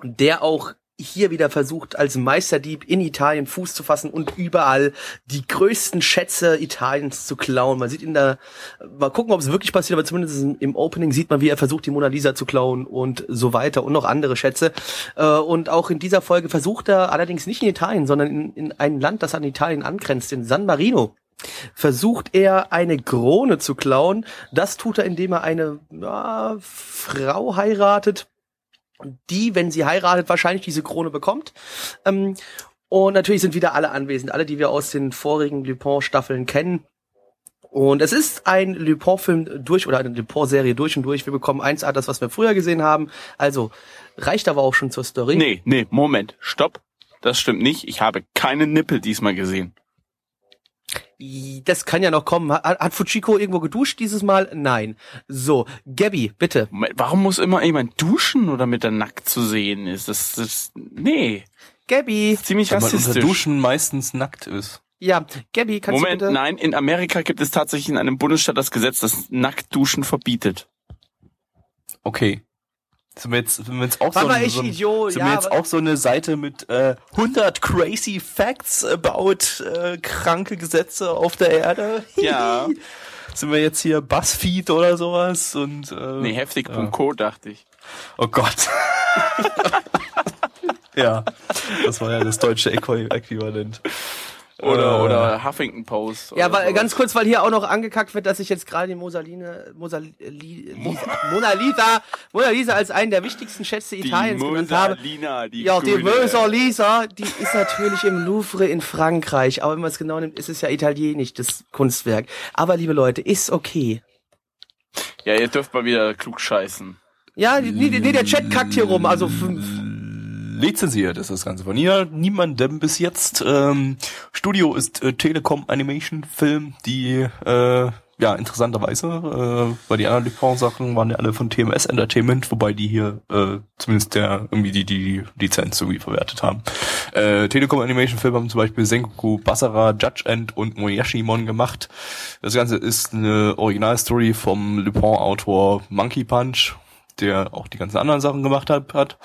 der auch hier wieder versucht, als Meisterdieb in Italien Fuß zu fassen und überall die größten Schätze Italiens zu klauen. Man sieht ihn da, mal gucken, ob es wirklich passiert, aber zumindest im- Opening sieht man, wie er versucht, die Mona Lisa zu klauen und so weiter und noch andere Schätze. Äh, und auch in dieser Folge versucht er allerdings nicht in Italien, sondern in, in ein Land, das an Italien angrenzt, in San Marino versucht er eine Krone zu klauen. Das tut er, indem er eine ja, Frau heiratet, die, wenn sie heiratet, wahrscheinlich diese Krone bekommt. Ähm, und natürlich sind wieder alle anwesend, alle, die wir aus den vorigen Lupin-Staffeln kennen. Und es ist ein Lupin-Film durch oder eine Lupin-Serie durch und durch. Wir bekommen 1A, das, was wir früher gesehen haben. Also reicht aber auch schon zur Story. Nee, nee, Moment. Stopp. Das stimmt nicht. Ich habe keine Nippel diesmal gesehen. Das kann ja noch kommen. Hat, hat Fujiko irgendwo geduscht dieses Mal? Nein. So, Gabby, bitte. Moment, warum muss immer jemand duschen oder mit der nackt zu sehen ist? Das, das, nee. Gabby. Ziemlich Weil man unter rassistisch. Duschen meistens nackt ist. Ja, Gabby, kannst Moment, du bitte? nein, in Amerika gibt es tatsächlich in einem Bundesstaat das Gesetz, das Nacktduschen verbietet. Okay. Sind wir jetzt, sind wir jetzt auch so, mal, ein, ich so, ein, Idiot, sind ja, wir jetzt aber- auch so eine Seite mit äh, 100 crazy facts about äh, kranke Gesetze auf der Erde? Ja. sind wir jetzt hier Buzzfeed oder sowas und äh, Nee, heftig.co dachte ich. oh Gott. ja, das war ja das deutsche Äqu- Äquivalent. Oder, Äh, oder Huffington Post. Ja, oder weil, sowas. ganz kurz, weil hier auch noch angekackt wird, dass ich jetzt gerade die Mosaline, Mosali, Lisa, Mona Lisa, Mona Lisa als einen der wichtigsten Schätze die Italiens genannt habe. Die Ja, die Grüne. Mona Lisa, die ist natürlich im Louvre in Frankreich, aber wenn man es genau nimmt, ist es ja italienisch, das Kunstwerk. Aber liebe Leute, ist okay. Ja, ihr dürft mal wieder klug scheißen. Ja, nee, nee, der Chat kackt hier rum, also fünf. Lizenziert ist das Ganze von ihr. Niemandem bis jetzt. Ähm, Studio ist äh, Telekom Animation Film, die äh, ja, interessanterweise, äh, weil die anderen Lupin-Sachen waren ja alle von TMS Entertainment, wobei die hier äh, zumindest der irgendwie die, die Lizenz irgendwie verwertet haben. Äh, Telekom Animation Film haben zum Beispiel Sengoku Basara, Judge End und Moyashimon gemacht. Das Ganze ist eine Originalstory vom Lupin-Autor Monkey Punch, der auch die ganzen anderen Sachen gemacht hat. hat.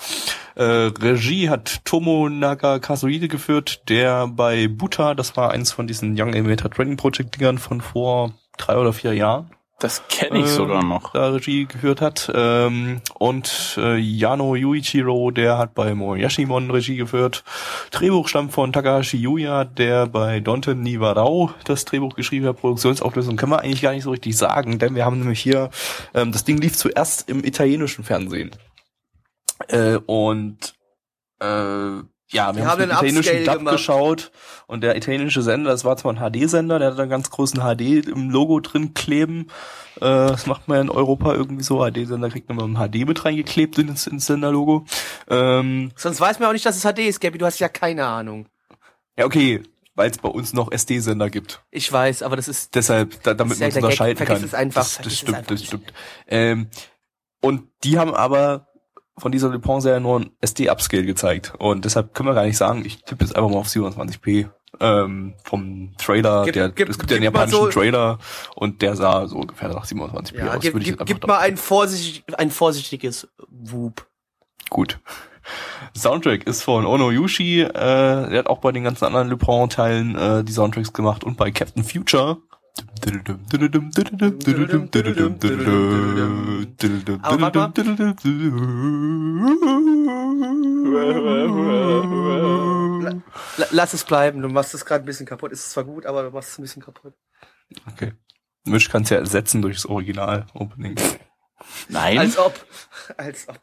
Äh, Regie hat Tomo Nagakazuide geführt, der bei Buta, das war eins von diesen Young Animator Training Project Dingern von vor drei oder vier Jahren. Das kenne ich äh, sogar noch. Da Regie geführt hat. Ähm, und äh, Yano Yuichiro, der hat bei Moyashimon Regie geführt. Drehbuch stammt von Takahashi Yuya, der bei Dante Nivarao das Drehbuch geschrieben hat. Produktionsauflösung können wir eigentlich gar nicht so richtig sagen, denn wir haben nämlich hier, ähm, das Ding lief zuerst im italienischen Fernsehen. Äh, und äh, ja, wir haben den einen italienischen Dub gemacht. geschaut und der italienische Sender, das war zwar ein HD-Sender, der hat einen ganz großen HD im Logo drin kleben. Äh, das macht man ja in Europa irgendwie so. HD-Sender kriegt man mal ein HD mit reingeklebt ins, ins Senderlogo. Ähm, Sonst weiß man auch nicht, dass es HD ist, Gabby. Du hast ja keine Ahnung. ja, okay, weil es bei uns noch SD-Sender gibt. Ich weiß, aber das ist Deshalb, da, damit man es Gag. unterscheiden Vergiss kann. es einfach, Das, vergiss stimmt, einfach das stimmt. Ähm, und die haben aber von dieser Dupont-Serie nur ein SD-Upscale gezeigt. Und deshalb können wir gar nicht sagen, ich tippe jetzt einfach mal auf 27p. Ähm, vom Trailer, Gib- der, gib- es gibt ja einen japanischen so- Trailer und der sah so ungefähr nach 27p ja, aus. gib, würde ich gib, gib mal ein, vorsichtig, ein vorsichtiges Whoop. Gut. Soundtrack ist von Ono Yushi, äh, der hat auch bei den ganzen anderen Lupin-Teilen äh, die Soundtracks gemacht und bei Captain Future. Aber warte La, lass es bleiben, du machst es gerade ein bisschen kaputt. Ist zwar gut, aber du machst es ein bisschen kaputt. Okay. Misch kannst ja ersetzen durchs Original-Opening. Nein. Als ob. Als ob.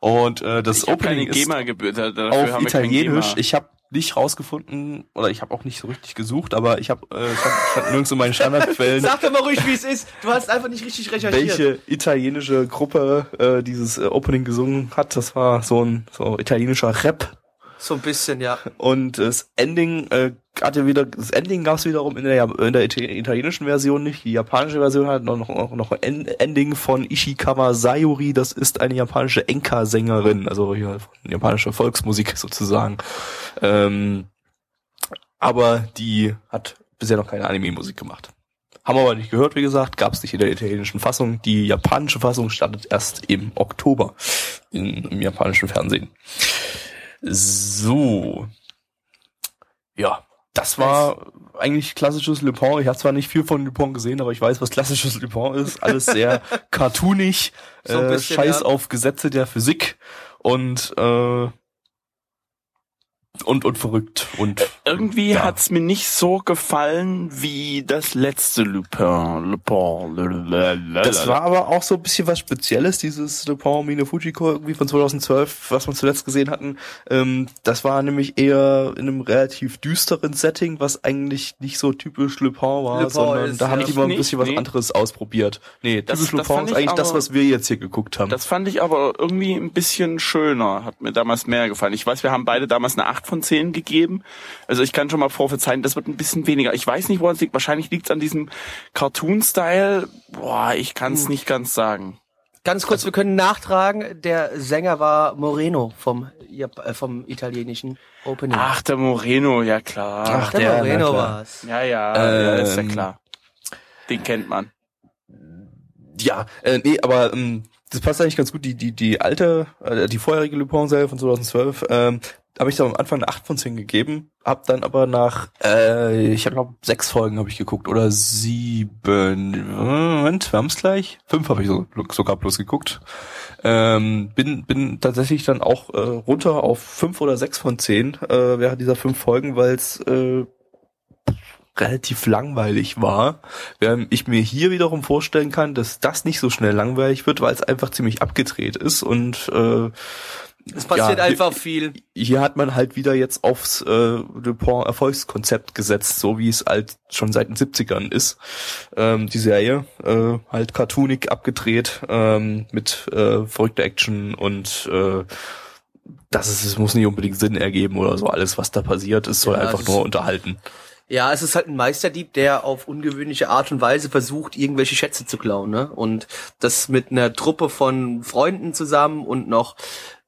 Und äh, das ich hab Opening keine ist auf haben wir kein Italienisch. GEMA. Ich habe nicht rausgefunden, oder ich habe auch nicht so richtig gesucht, aber ich habe äh, stand, stand nirgends in meinen Standardquellen, Sag doch mal ruhig, wie es ist. Du hast einfach nicht richtig recherchiert. welche italienische Gruppe äh, dieses äh, Opening gesungen hat. Das war so ein so italienischer Rap. So ein bisschen, ja. Und das Ending äh, hatte wieder, das Ending gab es wiederum in der, in der ita- italienischen Version nicht. Die japanische Version hat noch, noch, noch ein End- Ending von Ishikawa Sayuri. Das ist eine japanische Enka-Sängerin, also hier japanische Volksmusik sozusagen. Ähm, aber die hat bisher noch keine Anime-Musik gemacht. Haben wir aber nicht gehört, wie gesagt, gab es nicht in der italienischen Fassung. Die japanische Fassung startet erst im Oktober in, im japanischen Fernsehen. So. Ja, das war eigentlich klassisches Le Pen. Ich habe zwar nicht viel von Le Pen gesehen, aber ich weiß, was klassisches Le Pen ist. Alles sehr cartoonig, So ein äh, bisschen, Scheiß ja. auf Gesetze der Physik und äh, und und verrückt und Irgendwie ja. hat's mir nicht so gefallen wie das letzte Lupin. Lupin. Das war aber auch so ein bisschen was Spezielles, dieses Le Pen Mine Fujiko irgendwie von 2012, was wir zuletzt gesehen hatten. Ähm, das war nämlich eher in einem relativ düsteren Setting, was eigentlich nicht so typisch Le Pen war, Le Pen sondern da haben die mal ein Nicht, bisschen was nee. anderes ausprobiert. Nee, Das- typisch das fand ist ich eigentlich das, aber- was wir jetzt hier geguckt haben. Das fand ich aber irgendwie ein bisschen schöner, hat mir damals mehr gefallen. Ich weiß, wir haben beide damals eine 8 von 10 gegeben. Also ich kann schon mal prophezeien, das wird ein bisschen weniger. Ich weiß nicht, woran es liegt. Wahrscheinlich liegt es an diesem Cartoon-Style. Boah, ich kann es Hm. nicht ganz sagen. Ganz kurz, wir können nachtragen, der Sänger war Moreno vom, äh, vom italienischen Opening. Ach, der Moreno, ja klar. Ach, der, der, Moreno war's. Ja, ja, ja, ist ja Ähm, klar. Den kennt man. Ja, äh, nee, aber ähm, das passt eigentlich ganz gut. Die die die alte, äh, die vorherige Le Pen-Serie von 2012, ähm, habe ich da am Anfang eine 8 von 10 gegeben, hab dann aber nach, äh, ich glaube sechs Folgen habe ich geguckt oder sieben. Moment, wir haben's gleich. Fünf habe ich so, sogar bloß geguckt. Ähm, bin bin tatsächlich dann auch äh, runter auf fünf oder sechs von zehn äh, während dieser fünf Folgen, weil es äh, relativ langweilig war. Während ich mir hier wiederum vorstellen kann, dass das nicht so schnell langweilig wird, weil es einfach ziemlich abgedreht ist und äh, Es passiert ja, einfach viel. hier hat man halt wieder jetzt aufs äh, Dupont Erfolgskonzept gesetzt, so wie es halt schon seit den 70ern ist. Ähm, die Serie äh, halt cartoonig abgedreht ähm, mit äh, verrückter Action und äh, das ist, es muss nicht unbedingt Sinn ergeben oder so. Alles, was da passiert, es soll Ja, einfach nur unterhalten. Ja, es ist halt ein Meisterdieb, der auf ungewöhnliche Art und Weise versucht, irgendwelche Schätze zu klauen, ne? Und das mit einer Truppe von Freunden zusammen und noch,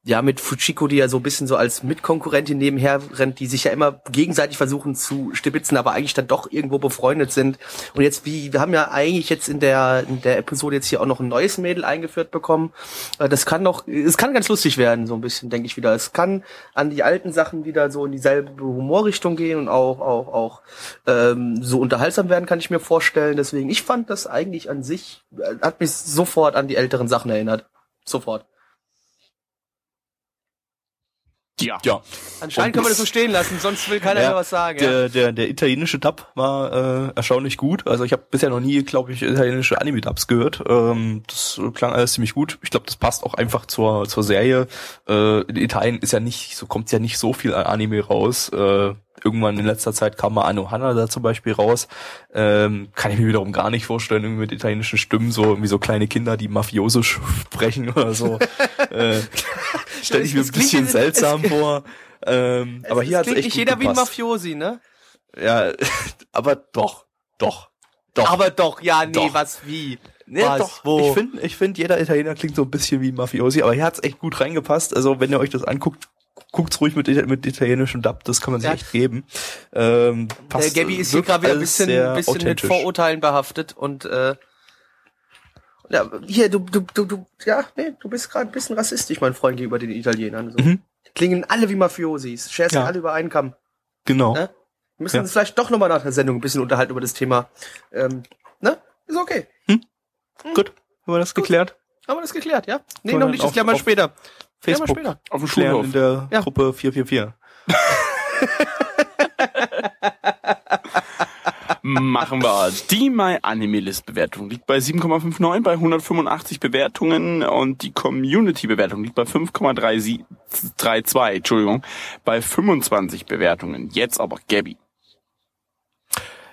ja, mit Fujiko, die ja so ein bisschen so als Mitkonkurrentin nebenher rennt, die sich ja immer gegenseitig versuchen zu stibitzen, aber eigentlich dann doch irgendwo befreundet sind. Und jetzt, wie, wir haben ja eigentlich jetzt in der, in der Episode jetzt hier auch noch ein neues Mädel eingeführt bekommen. Äh, Das kann noch, es kann ganz lustig werden, so ein bisschen, denke ich wieder. Es kann an die alten Sachen wieder so in dieselbe Humorrichtung gehen und auch, auch, auch ähm, so unterhaltsam werden, kann ich mir vorstellen. Deswegen, ich fand das eigentlich an sich, äh, hat mich sofort an die älteren Sachen erinnert. Sofort. Ja. Ja. Anscheinend Und- können wir das so stehen lassen, sonst will keiner Ja, mehr was sagen. ja. Der, der, der italienische Dub war äh, erstaunlich gut. Also ich habe bisher noch nie, glaube ich, italienische Anime-Dubs gehört. Ähm, das klang alles ziemlich gut. Ich glaube, das passt auch einfach zur, zur Serie. Äh, in Italien ist ja nicht, so kommt ja nicht so viel an Anime raus. Äh, irgendwann in letzter Zeit kam mal Anohana da zum Beispiel raus. Ähm, kann ich mir wiederum gar nicht vorstellen, irgendwie mit italienischen Stimmen, so irgendwie so kleine Kinder, die Mafioso sprechen oder so. äh, Stelle ich mir Es ein bisschen es- seltsam vor. Ähm, aber Es hier hat klingt echt nicht jeder wie ein gepasst. Mafiosi, ne? Ja, aber doch, doch, doch. Aber doch, ja, nee, Doch. was wie? nee, was, doch. wo? Ich finde, ich finde, jeder Italiener klingt so ein bisschen wie ein Mafiosi, aber hier hat's echt gut reingepasst. Also wenn ihr euch das anguckt, guckt's ruhig mit, mit italienischem Dub, das kann man sich Ja. echt geben. Ähm, Der passt, Gabby ist hier gerade wieder ein bisschen, bisschen mit. Vorurteilen behaftet und äh, ja, hier, du, du, du, du, ja, nee, du bist gerade ein bisschen rassistisch, mein Freund, gegenüber den Italienern. So. Mhm. Klingen alle wie Mafiosis, scherzen Ja. alle über einen Kamm. Genau. Ne? Wir müssen Ja. uns vielleicht doch nochmal nach der Sendung ein bisschen unterhalten über das Thema. Ähm, ne? Ist okay. Gut, haben wir das geklärt? Haben wir das geklärt, ja? Nee, Können noch nicht, das klären wir später. Facebook später. Auf dem Schulhof. in der Ja. Gruppe 444. Machen wir. Die My Anime List Bewertung liegt bei 7,59 bei 185 Bewertungen und die Community Bewertung liegt bei 5,32, Entschuldigung, bei 25 Bewertungen. Jetzt aber Gabby.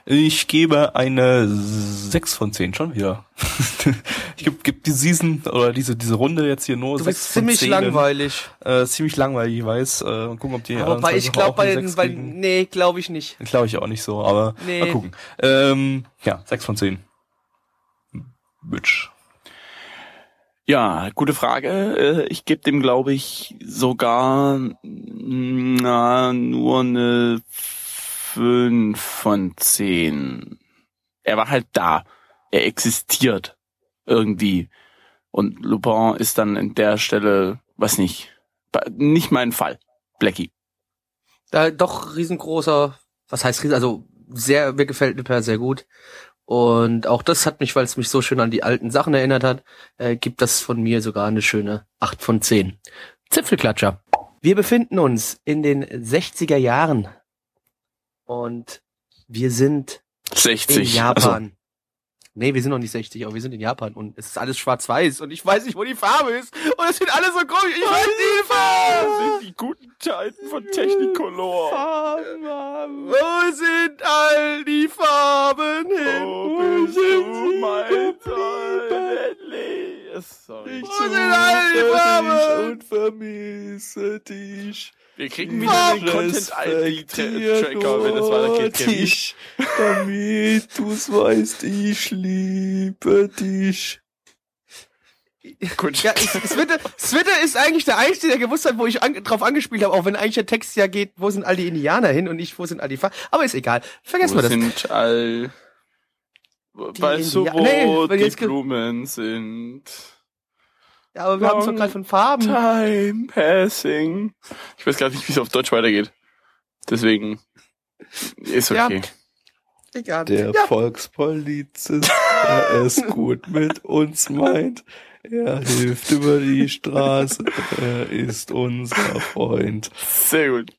Ich gebe eine 6 von 10 schon wieder. ich gebe geb die Season oder diese diese Runde jetzt hier nur Du 6 bist von ziemlich 10. langweilig. Äh, ziemlich langweilig, ich weiß. Äh, mal gucken, ob die Aber bei, ich glaube bei den, bei, nee, glaube ich nicht. Glaube ich auch nicht so, aber Nee. mal gucken. Ähm, ja, 6 von 10. Bitch. Ja, gute Frage. Äh, Ich gebe dem, glaube ich, sogar na, nur eine 5 von 10. Er war halt da. Er existiert irgendwie. Und Lupin ist dann in der Stelle, was nicht, nicht mein Fall. Blackie. Da doch riesengroßer, was heißt riesen, also sehr, mir gefällt Nipper sehr gut. Und auch das hat mich, weil es mich so schön an die alten Sachen erinnert hat, äh, gibt das von mir sogar eine schöne 8 von 10. Zipfelklatscher. Wir befinden uns in den 60er Jahren. Und wir sind 60. in Also, Japan. Nee, wir sind noch nicht 60, aber wir sind in Japan und es ist alles schwarz-weiß und ich weiß nicht, wo die Farbe ist. Und es sind alle so komisch. Ich weiß nicht, die Farbe. sind die guten Zeiten von Technicolor. Wo sind all die Farben hin? Wo Wo bist sind du, mein? Sorry. Wo sind all die Farben? und vermisse dich. Wir kriegen wieder den Content-ID-Tracker, wenn es weitergeht. Dich, damit du's weißt, ich liebe dich. Gut. Ja, ich, Switte, Switte ist eigentlich der Einzige, der gewusst hat, wo ich an, drauf angespielt habe, auch wenn eigentlich der Text ja geht, wo sind all die Indianer hin und nicht, wo sind all die Farben. Aber ist egal. Vergessen wir das. sind all... Weißt du, India- wo Nee, die Blumen sind? Ja, aber wir haben es doch gerade von Farben. Time passing. Ich weiß gar nicht, wie es auf Deutsch weitergeht. Deswegen ist Ja. okay. Egal. Der ja, Volkspolizist, der es gut mit uns meint. Er hilft über die Straße, er ist unser Freund. Sehr gut.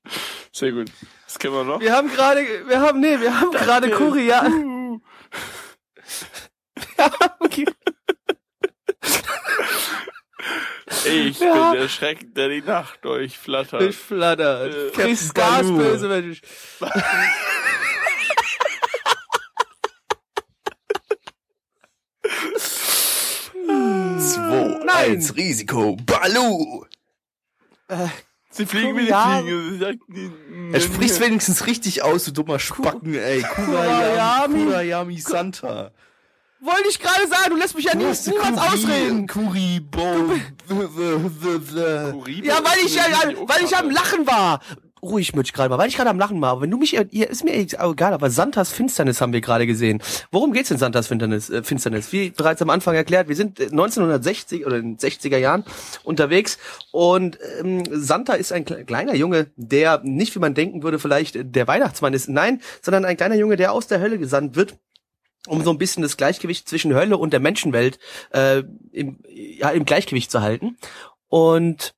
Sehr gut. Was kennen wir noch? wir haben gerade, wir haben, nee, wir haben gerade Korea. Uh. okay. Ich Ja. bin der Schrecken, der die Nacht durchflattert. Ich flatter. Äh, Chris Captain Gas, böse Mensch. Zwei, Nein. eins, Risiko, Balu! Sie fliegen wie die Ja. Fliegen. Sie sagt, Er spricht's wenigstens richtig aus, du dummer Spacken, ey. Kurayami, Kurayami Santa. Wollte ich gerade sagen, du lässt mich ja nie, niemals ausreden. Kuribo. Kuribo Ja, weil ich ja, weil ich am. Lachen war. Ruhig, Mitch, gerade mal, weil ich gerade am Lachen war. Wenn du mich, hier ist mir egal, aber Santas Finsternis haben wir gerade gesehen. Worum geht's in Santas Finsternis? Äh, Finsternis? Wie bereits am Anfang erklärt, wir sind äh, 1960 oder in den 60er Jahren unterwegs und ähm, Santa ist ein kle- kleiner Junge, der nicht, wie man denken würde, vielleicht der Weihnachtsmann ist. Nein, sondern ein kleiner Junge, der aus der Hölle gesandt wird um so ein bisschen das Gleichgewicht zwischen Hölle und der Menschenwelt äh, im, ja, im Gleichgewicht zu halten. Und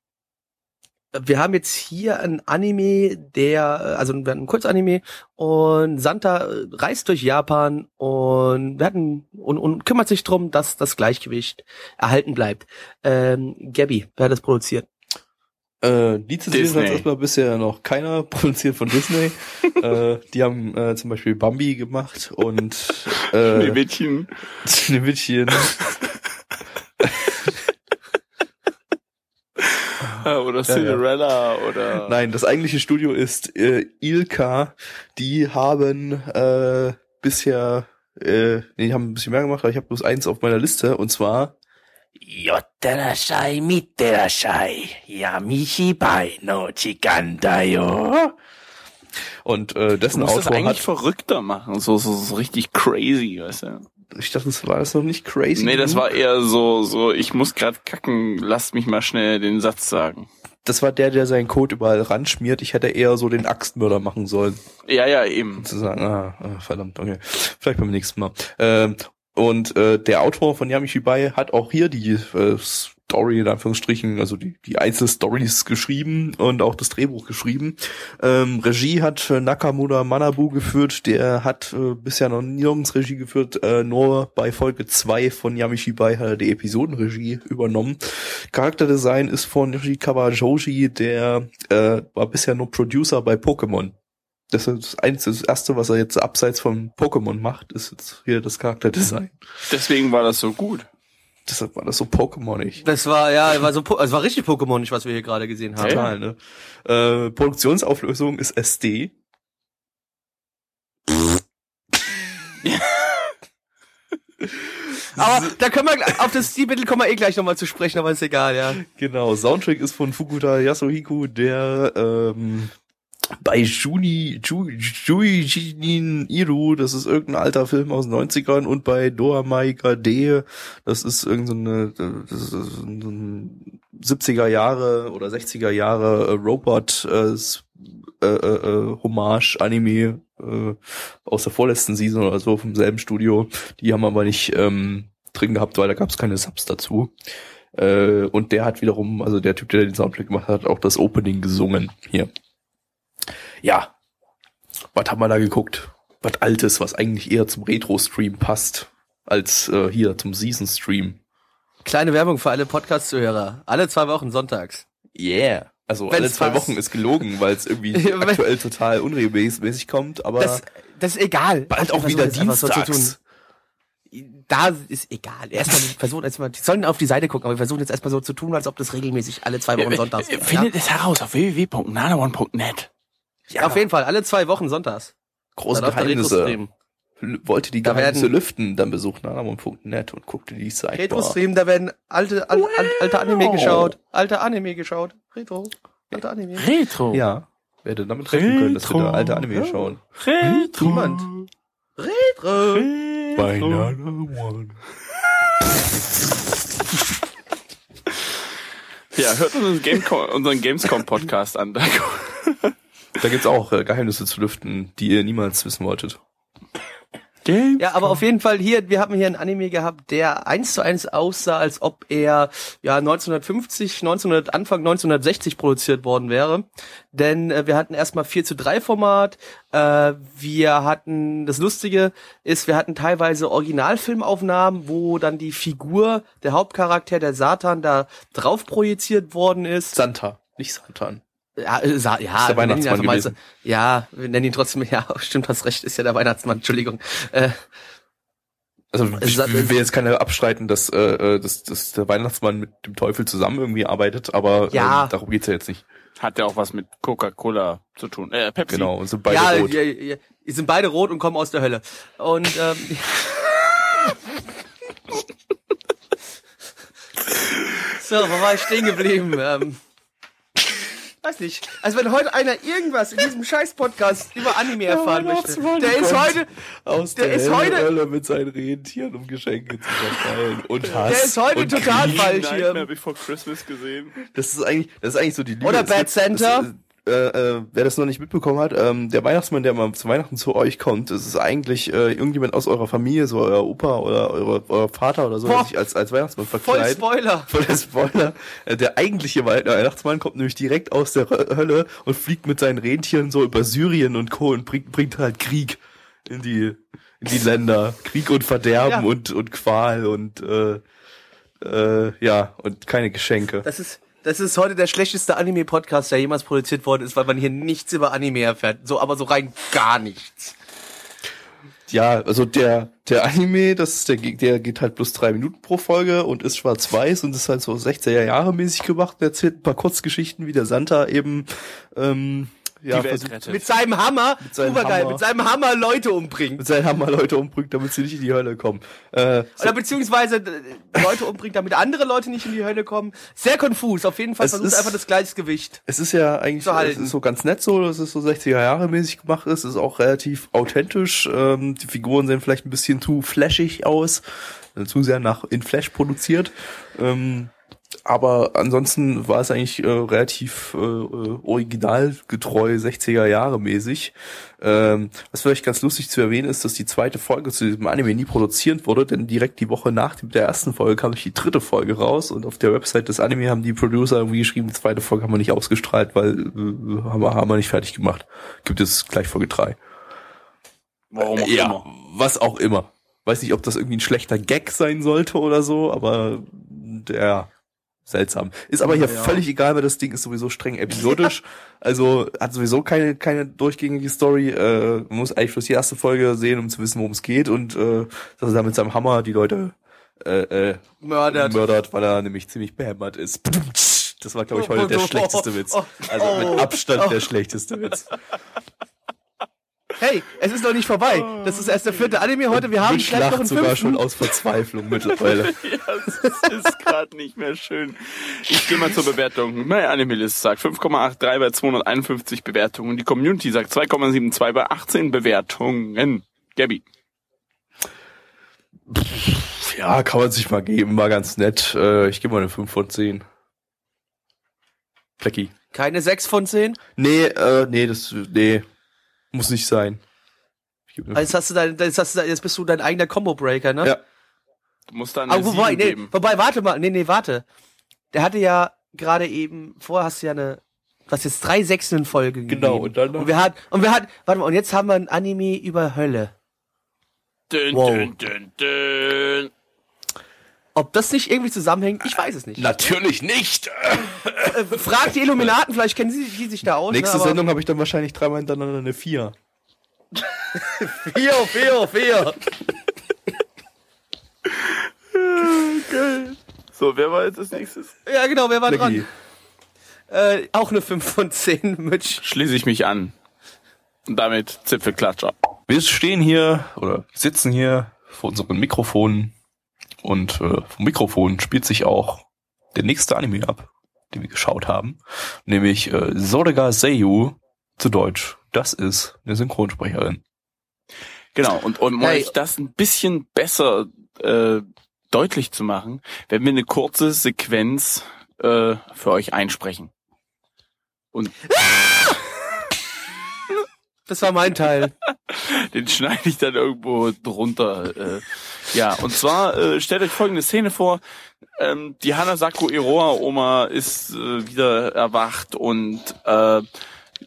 wir haben jetzt hier ein Anime, der, also wir hatten ein Kurzanime und Santa äh, reist durch Japan und wir hatten und, und kümmert sich drum, dass das Gleichgewicht erhalten bleibt. Ähm, Gabby, wer hat das produziert? Äh, Lizenziert Disney. hat erstmal bisher noch keiner produziert von Disney. äh, die haben äh, zum Beispiel Bambi gemacht und äh, Schneewittchen. Schneewittchen. Oder Cinderella oder. Nein, das eigentliche Studio ist äh, Ilka. Die haben äh, bisher, äh, nee, die haben ein bisschen mehr gemacht, aber ich habe bloß eins auf meiner Liste und zwar Yotterashai mitterashai yamishi bai no chikandayo. und äh, Du dessen musst das Autor eigentlich hat. verrückter machen. So, so, so richtig crazy, weißt du? Ich dachte, das war das noch nicht crazy. Nee, das war eher so, so, ich muss grad kacken, lasst mich mal schnell den Satz sagen. Das war der, der seinen Code überall ranschmiert. Ich hätte eher so den Axtmörder machen sollen. Ja, ja, eben. zu sagen, ah, ah, verdammt, okay. Vielleicht beim nächsten Mal. Ähm, und äh, der Autor von Yamishibai hat auch hier die äh, Story in Anführungsstrichen, also die, die Einzelstories geschrieben und auch das Drehbuch geschrieben. Ähm, Regie hat Nakamura Manabu geführt, der hat äh, bisher noch nirgends Regie geführt, äh, nur bei Folge 2 von Yamishibai hat er die Episodenregie übernommen. Charakterdesign ist von Yoshikawa Joji, der äh, war bisher nur Producer bei Pokémon. Das ist das, einzige, das erste, was er jetzt abseits von Pokémon macht, ist jetzt hier das Charakterdesign. Deswegen war das so gut. Deshalb war das so Pokémonig. Das war, ja, war so, Po- es war richtig Pokémon, was wir hier gerade gesehen haben. Total, ne? Äh, Produktionsauflösung ist SD. Aber da können wir, auf das Stilmittel kommen wir eh gleich nochmal zu sprechen, aber ist egal, ja. Genau, Soundtrack ist von Fukuda Yasuhiko, der ähm, bei Juni, Ju, Juijin Iru, das ist irgendein alter Film aus den 90ern, und bei Doamai Kade, das ist irgendeine, ist so ein 70er Jahre oder 60er Jahre äh, Robot äh, äh, äh, äh, Hommage Anime äh, aus der vorletzten Season oder so vom selben Studio. Die haben aber nicht ähm, drin gehabt, weil da gab es keine Subs dazu. Äh, und der hat wiederum, also der Typ, der den Soundtrack gemacht hat, auch das Opening gesungen hier. Ja. Was haben wir da geguckt? Was Altes, was eigentlich eher zum Retro-Stream passt, als äh, hier zum Season-Stream. Kleine Werbung für alle Podcast-Zuhörer. Alle zwei Wochen sonntags. Yeah. Also Wenn's alle zwei passt. Wochen ist gelogen, weil es irgendwie Ja, aktuell total unregelmäßig kommt, aber Das, das ist egal. bald auch wieder dienstags. tun. Da ist egal. Erstmal versuchen erstmal, die sollen auf die Seite gucken, aber wir versuchen jetzt erstmal so zu tun, als ob das regelmäßig alle zwei Wochen sonntags wäre. Findet es heraus auf www.nanaone.net. Ja? Auf jeden Fall, alle zwei Wochen sonntags. Große Geheimnisse. Wollte die Da Geheimnisse werden- lüften, dann besucht nanamon.net und guckte die Seite. Retro-Stream, da werden alte, al, al, alte Anime geschaut. Alte Anime geschaut. Retro. Alte Anime. Retro. Ja. Werde damit treffen können, dass wir da Retro. alte Anime schauen. Retro. Niemand. Retro. Bei Nanamon. Ja, hört unseren, Gamecom, unseren Gamescom-Podcast an. Da Da gibt's auch äh, Geheimnisse zu lüften, die ihr niemals wissen wolltet. Ja, aber auf jeden Fall hier, wir haben hier einen Anime gehabt, der eins zu eins aussah, als ob er ja 1950, 1900, Anfang 1960 produziert worden wäre. Denn äh, wir hatten erstmal 4 zu 3 Format, äh, wir hatten, das Lustige ist, wir hatten teilweise Originalfilmaufnahmen, wo dann die Figur, der Hauptcharakter, der Satan, da drauf projiziert worden ist. Santa, nicht Santan. Ja, äh, ja, der wir nennen ihn Weihnachtsmann einfach mal gewesen. so- Ja, wir nennen ihn trotzdem, ja, stimmt, hast recht, ist ja der Weihnachtsmann, Entschuldigung. Äh, Also ich Sa- will jetzt keine abstreiten, dass, äh, äh, dass, dass der Weihnachtsmann mit dem Teufel zusammen irgendwie arbeitet, aber Ja. ähm, darum geht's ja jetzt nicht. Hat ja auch was mit Coca-Cola zu tun. Äh, Pepsi. Genau, und sind beide ja, rot. Ja, ja, die sind beide rot und kommen aus der Hölle. Und ähm, so, wo war ich stehen geblieben? Ähm, weiß nicht. Also wenn heute einer irgendwas in diesem scheiß Podcast über Anime erfahren möchte, der ist heute, Aus der der, ist Hölle heute- Hölle mit seinen Rentieren, um Geschenke zu verteilen. Und Hass. der ist heute total falsch Nightmare hier. Before Christmas gesehen. Das ist eigentlich, das ist eigentlich so die Lüge. Oder Bad es- Äh, äh, wer das noch nicht mitbekommen hat, ähm, der Weihnachtsmann, der mal zu Weihnachten zu euch kommt, das ist eigentlich äh, irgendjemand aus eurer Familie, so euer Opa oder eure, euer Vater oder so, der Boah. sich als, als Weihnachtsmann Voll verkleidet. Spoiler. Voll der Spoiler. Äh, Der eigentliche Wei- Weihnachtsmann kommt nämlich direkt aus der Hölle und fliegt mit seinen Rentieren so über Syrien und Co. und bringt, bringt halt Krieg in die, in die Länder. Krieg und Verderben Ja. und, und Qual und, äh, äh, ja, und keine Geschenke. Das ist, das ist heute der schlechteste Anime-Podcast, der jemals produziert worden ist, weil man hier nichts über Anime erfährt. So, aber so rein gar nichts. Ja, also der, der Anime, das der, der geht halt bloß drei Minuten pro Folge und ist schwarz-weiß und ist halt so 60er Jahre mäßig gemacht und erzählt ein paar Kurzgeschichten, wie der Santa eben, ähm, ja, Die Welt rettet. Mit seinem Hammer, seinem supergeil, Hammer. mit seinem Hammer Leute umbringt. mit seinem Hammer Leute umbringt, damit sie nicht in die Hölle kommen. Äh, so, Oder beziehungsweise äh, Leute umbringt, damit andere Leute nicht in die Hölle kommen. Sehr konfus. Auf jeden Fall Es versucht ist- einfach das Gleichgewicht. es ist ja eigentlich zu halten. es ist so ganz nett so, dass es so 60er Jahre mäßig gemacht ist. Es ist auch relativ authentisch. Ähm, die Figuren sehen vielleicht ein bisschen zu flashig aus, äh, zu sehr nach in Flash produziert. Ähm, aber ansonsten war es eigentlich äh, relativ äh, äh, originalgetreu 60er Jahre mäßig. Ähm, was vielleicht ganz lustig zu erwähnen ist, dass die zweite Folge zu diesem Anime nie produziert wurde, denn direkt die Woche nach der ersten Folge kam die dritte Folge raus und auf der Website des Anime haben die Producer irgendwie geschrieben, die zweite Folge haben wir nicht ausgestrahlt, weil äh, haben, wir, haben wir nicht fertig gemacht. Gibt es gleich Folge drei. Warum auch ja, immer. was auch immer. Weiß nicht, ob das irgendwie ein schlechter Gag sein sollte oder so, aber der seltsam. Ist aber hier Ja. völlig egal, weil das Ding ist sowieso streng episodisch. also hat sowieso keine keine durchgängige Story. Äh, man muss eigentlich bloß die erste Folge sehen, um zu wissen, worum es geht und äh, dass er da mit seinem Hammer die Leute äh, äh, Mördert. mördert, weil er nämlich ziemlich behämmert ist. Das war, glaube ich, heute der schlechteste Witz. Also mit Abstand der schlechteste Witz. Hey, es ist noch nicht vorbei. Das ist erst der vierte Anime heute. Wir haben Mich vielleicht noch einen sogar fünften. schon aus Verzweiflung mittlerweile. Ja, es ist gerade nicht mehr schön. Ich gehe mal zur Bewertung. My Anime List sagt 5,83 bei 251 Bewertungen. Die Community sagt 2,72 bei 18 Bewertungen. Gabby. Ja, kann man sich mal geben, war ganz nett. Äh, ich gebe mal eine 5 von 10. Blackie. Keine sechs von zehn. Nee, äh, nee, das, nee, muss nicht sein. Eine Jetzt hast du dein, jetzt, hast du, jetzt bist du dein eigener Combo-Breaker, ne? Ja. Du musst da eine Aber wobei, 7 nee, geben. wobei, warte mal, nee, nee, warte. Der hatte ja gerade eben, vorher hast du ja eine, was jetzt drei Sechsen in Folge Genau, gegeben. und dann noch- Und wir hatten, und wir hatten, warte mal, und jetzt haben wir ein Anime über Hölle. Dün, Wow. dün, dün, dün. Ob das nicht irgendwie zusammenhängt, ich weiß es nicht. Natürlich nicht! Äh, fragt die Illuminaten, vielleicht kennen sie die sich da aus. Nächste ne, Sendung habe ich dann wahrscheinlich dreimal hintereinander eine 4. Vier, vier, vier. So, wer war jetzt als nächstes? Ja, genau, wer war Blackie. dran? Äh, auch eine 5 von 10, Mitch. Schließe ich mich an. Und damit Zipfelklatscher. Wir stehen hier oder sitzen hier vor unseren Mikrofonen und äh, vom Mikrofon spielt sich auch der nächste Anime ab, den wir geschaut haben, nämlich äh, Sodega Seiyu zu Deutsch. Das ist eine Synchronsprecherin. Genau, und um Hey. euch das ein bisschen besser äh, deutlich zu machen, werden wir eine kurze Sequenz äh, für euch einsprechen. Und Das war mein Teil. den schneide ich dann irgendwo drunter. Äh, ja, und zwar äh, stellt euch folgende Szene vor. Ähm, die Hanasaku Iroha Oma ist äh, wieder erwacht und äh,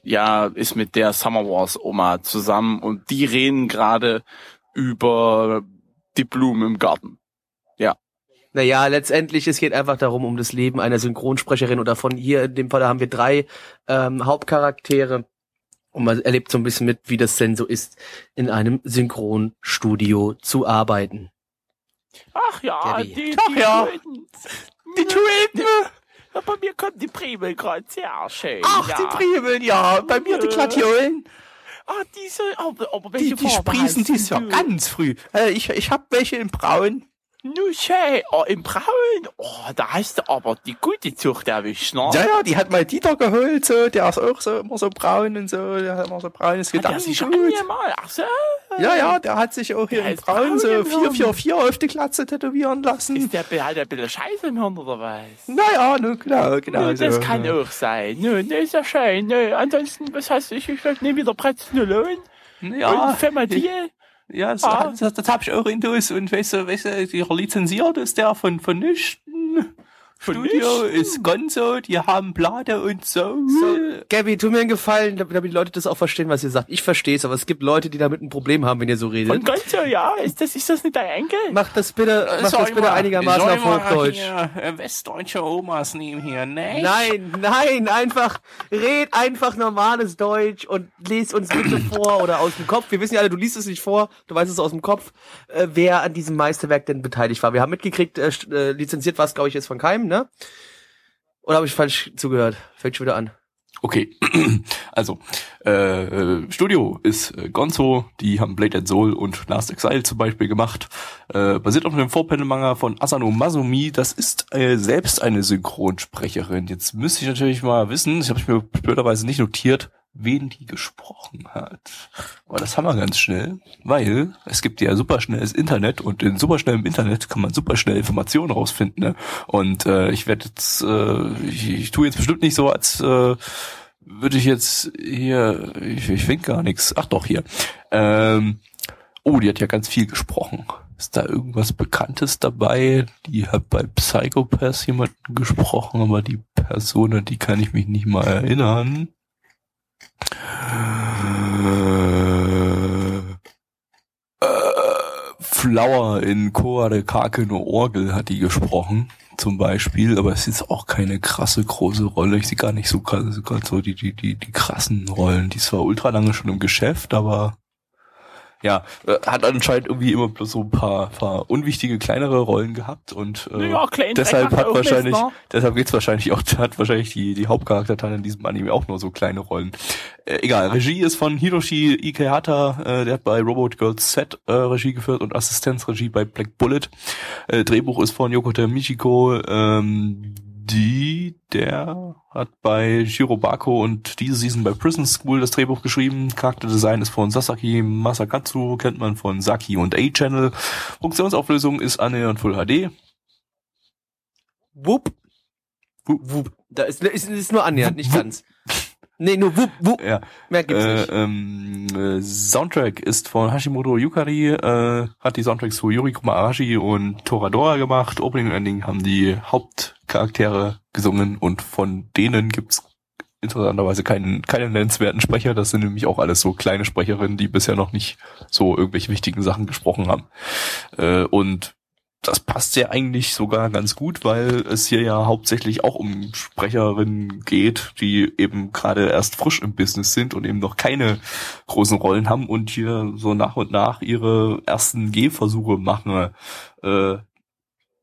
ja, ist mit der Summer Wars Oma zusammen und die reden gerade über die Blumen im Garten. Naja, letztendlich, es geht einfach darum, um das Leben einer Synchronsprecherin oder von hier, in dem Fall haben wir drei ähm, Hauptcharaktere. Und man erlebt so ein bisschen mit, wie das denn so ist, in einem Synchronstudio zu arbeiten. Ach ja, Gabby. die, Ach die ja. Töten. Die Töten. Ja, bei mir kommen die Primeln gerade sehr schön. Ach, ja. die Primeln, ja. Bei mir die. Gladiolen. Ah, diese, aber, aber Die, welche die Farbe sprießen dies Jahr du? ganz früh. Äh, ich, ich hab welche in braun. Nu schön. Oh, im Braun. Oh, da hast du aber die gute Zucht erwischt, ne? Ja, ja, die hat mal Dieter geholt, so, der ist auch so immer so braun und so, der hat immer so braunes Hat er sich Gedankengut. einmal, ach so. Ja, ja, der hat sich auch hier Der ist braun so braun geworden. 444 auf die Glatze tätowieren lassen. Ist der, hat der ein bisschen Scheiße im Hirn oder was? Naja, nu, genau, genau. Nö, das so. kann auch sein. Nö, nö, ist ja schön. Nö, ansonsten, was hast du? Ich, ich nehme wieder Pretznolon Ja, und Femadiel. Ja, das, Ah. das, das hab ich auch in Dos und weißt du, weißt du, die lizenziert ist der von, von Nüchten. Studio ist Gonzo, die haben Plate und so. So, Gabby, tu mir einen Gefallen, damit die Leute das auch verstehen, was ihr sagt. Ich verstehe es, aber es gibt Leute, die damit ein Problem haben, wenn ihr so Von redet. Gonzo, ja. Ist das, ist das nicht dein Enkel? Macht das bitte, Soll das bitte mal- einigermaßen auf Hochdeutsch. Hier, äh, westdeutsche Omas nehmen hier, ne? Nein, nein, einfach, red einfach normales Deutsch und lies uns bitte vor oder aus dem Kopf. Wir wissen ja alle, du liest es nicht vor, du weißt es aus dem Kopf, äh, wer an diesem Meisterwerk denn beteiligt war. Wir haben mitgekriegt, äh, äh, lizenziert war es, glaube ich, jetzt von Keim, ne? Oder habe ich falsch zugehört? Fängt schon wieder an. Okay, also äh, Studio ist äh, Gonzo, die haben Blade and Soul und Last Exile zum Beispiel gemacht. Äh, basiert auf dem Vorpanel-Manga von Asano Masumi. Das ist äh, selbst eine Synchronsprecherin. Jetzt müsste ich natürlich mal wissen, ich habe es mir blöderweise nicht notiert, wen die gesprochen hat. Aber das haben wir ganz schnell, weil es gibt ja superschnelles Internet und in superschnellem Internet kann man superschnell Informationen rausfinden. Ne? Und äh, ich werde jetzt, äh, ich, ich tue jetzt bestimmt nicht so, als äh, würde ich jetzt hier, ich, ich finde gar nichts. Ach doch, hier. Ähm, oh, die hat ja ganz viel gesprochen. Ist da irgendwas Bekanntes dabei? Die hat bei Psychopath jemanden gesprochen, aber die Person, die kann ich mich nicht mal erinnern. Äh, Flower in Koare Kake no Orgel hat die gesprochen, zum Beispiel, aber es ist auch keine krasse große Rolle. Ich sehe gar nicht so krass, so die, die, die, die krassen Rollen. Die ist zwar ultra lange schon im Geschäft, aber ja, äh, hat anscheinend irgendwie immer bloß so ein paar, paar unwichtige kleinere Rollen gehabt und äh, Ja, deshalb hat wahrscheinlich, Mist, ne? deshalb geht's wahrscheinlich auch, hat wahrscheinlich die, die Hauptcharakterteile in diesem Anime auch nur so kleine Rollen. Äh, egal, Regie ist von Hiroshi Ikehata, äh, der hat bei Robot Girls Set äh, Regie geführt und Assistenzregie bei Black Bullet. Äh, Drehbuch ist von Yokota Michiko, ähm, die, der hat bei Shirobako und diese Season bei Prison School das Drehbuch geschrieben. Charakterdesign ist von Sasaki Masakatsu, kennt man von Saki und A-Channel. Funktionsauflösung ist annähernd Full HD. Wupp. Wupp. Da ist, ist, ist nur annähernd, nicht ganz. Nee, nur wupp, wupp. Ja. Mehr gibt's Äh, nicht. ähm, äh, Soundtrack ist von Hashimoto Yukari, äh, hat die Soundtracks zu Yurikuma Arashi und Toradora gemacht. Opening und Ending haben die Hauptcharaktere gesungen und von denen gibt's interessanterweise keinen, keinen nennenswerten Sprecher. Das sind nämlich auch alles so kleine Sprecherinnen, die bisher noch nicht so irgendwelche wichtigen Sachen gesprochen haben. Äh, und das passt ja eigentlich sogar ganz gut, weil es hier ja hauptsächlich auch um Sprecherinnen geht, die eben gerade erst frisch im Business sind und eben noch keine großen Rollen haben und hier so nach und nach ihre ersten Gehversuche machen. Äh,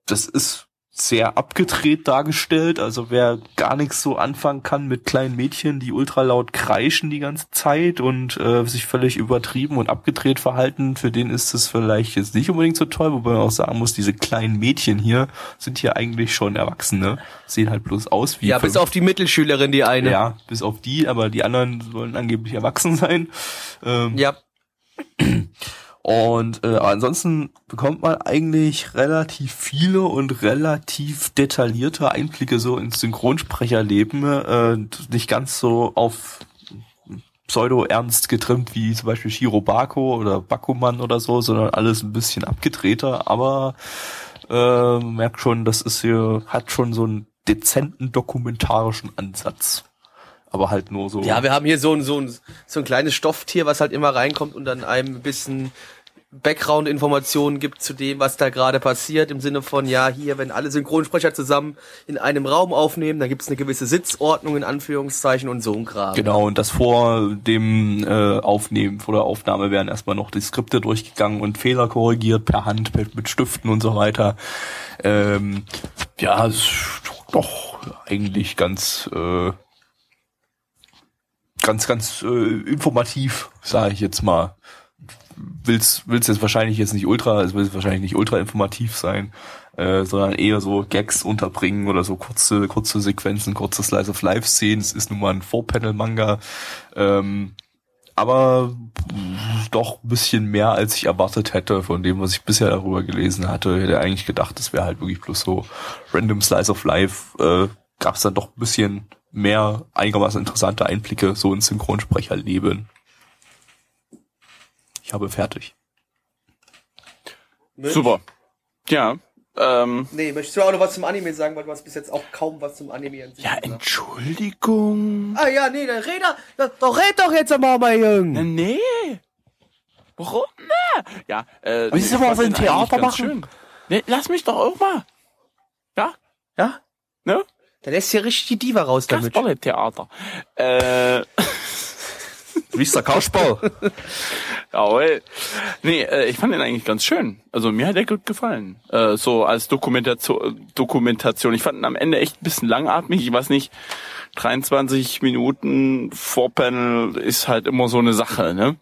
das ist sehr abgedreht dargestellt, also wer gar nichts so anfangen kann mit kleinen Mädchen, die ultra laut kreischen die ganze Zeit und äh, sich völlig übertrieben und abgedreht verhalten, für den ist es vielleicht jetzt nicht unbedingt so toll, wobei man auch sagen muss, diese kleinen Mädchen hier sind hier eigentlich schon Erwachsene, sehen halt bloß aus wie Ja, bis auf die Mittelschülerin, die eine. ja, bis auf die, aber die anderen sollen angeblich erwachsen sein. Ähm, Ja. Und äh, ansonsten bekommt man eigentlich relativ viele und relativ detaillierte Einblicke so ins Synchronsprecherleben. Äh, nicht ganz so auf pseudo-ernst getrimmt wie zum Beispiel Shirobako oder Bakuman oder so, sondern alles ein bisschen abgedrehter, aber äh, merkt schon, das ist hier, hat schon so einen dezenten dokumentarischen Ansatz. Aber halt nur so. Ja, wir haben hier so ein, so ein, so ein kleines Stofftier, was halt immer reinkommt und dann einem ein bisschen Background-Informationen gibt zu dem, was da gerade passiert, im Sinne von, ja, hier, wenn alle Synchronsprecher zusammen in einem Raum aufnehmen, dann gibt es eine gewisse Sitzordnung in Anführungszeichen und so ein Kram. Genau, und das vor dem äh, Aufnehmen, vor der Aufnahme werden erstmal noch die Skripte durchgegangen und Fehler korrigiert per Hand, mit, mit Stiften und so weiter. Ähm, ja, doch eigentlich ganz äh, ganz ganz äh, informativ, sage ich jetzt mal. Will's will's jetzt wahrscheinlich jetzt nicht ultra, es will wahrscheinlich nicht ultra informativ sein, äh, sondern eher so Gags unterbringen oder so kurze kurze Sequenzen, kurze Slice of Life Szenen. Es ist nun mal ein Four-Panel Manga. Ähm, aber doch ein bisschen mehr, als ich erwartet hätte von dem, was ich bisher darüber gelesen hatte. Ich hätte eigentlich gedacht, das wäre halt wirklich bloß so random Slice of Life. Äh, Gab es dann doch ein bisschen mehr einigermaßen interessante Einblicke so ins Synchronsprecherleben. Ich habe fertig. Super. Ja. Ähm, Nee, möchtest du auch noch was zum Anime sagen, weil du hast bis jetzt auch kaum was zum Anime an sich ja, gesagt. Entschuldigung. Ah ja, nee, dann red doch, doch red doch jetzt mal, mein Junge. Nee. Warum? Ne? Ja, äh, Willst du mal ein den eigentlich Theater machen? Nee, lass mich doch auch mal. Ja, Ja? ne? Da lässt hier richtig die Diva raus damit. Kasperle-Theater. Äh, Wie ist der Couchball? jawohl. Nee, äh, ich fand den eigentlich ganz schön. Also mir hat der gut gefallen. Äh, so als Dokumentation, Dokumentation. Ich fand ihn am Ende echt ein bisschen langatmig. Ich weiß nicht, 23 Minuten Vorpanel ist halt immer so eine Sache, ne?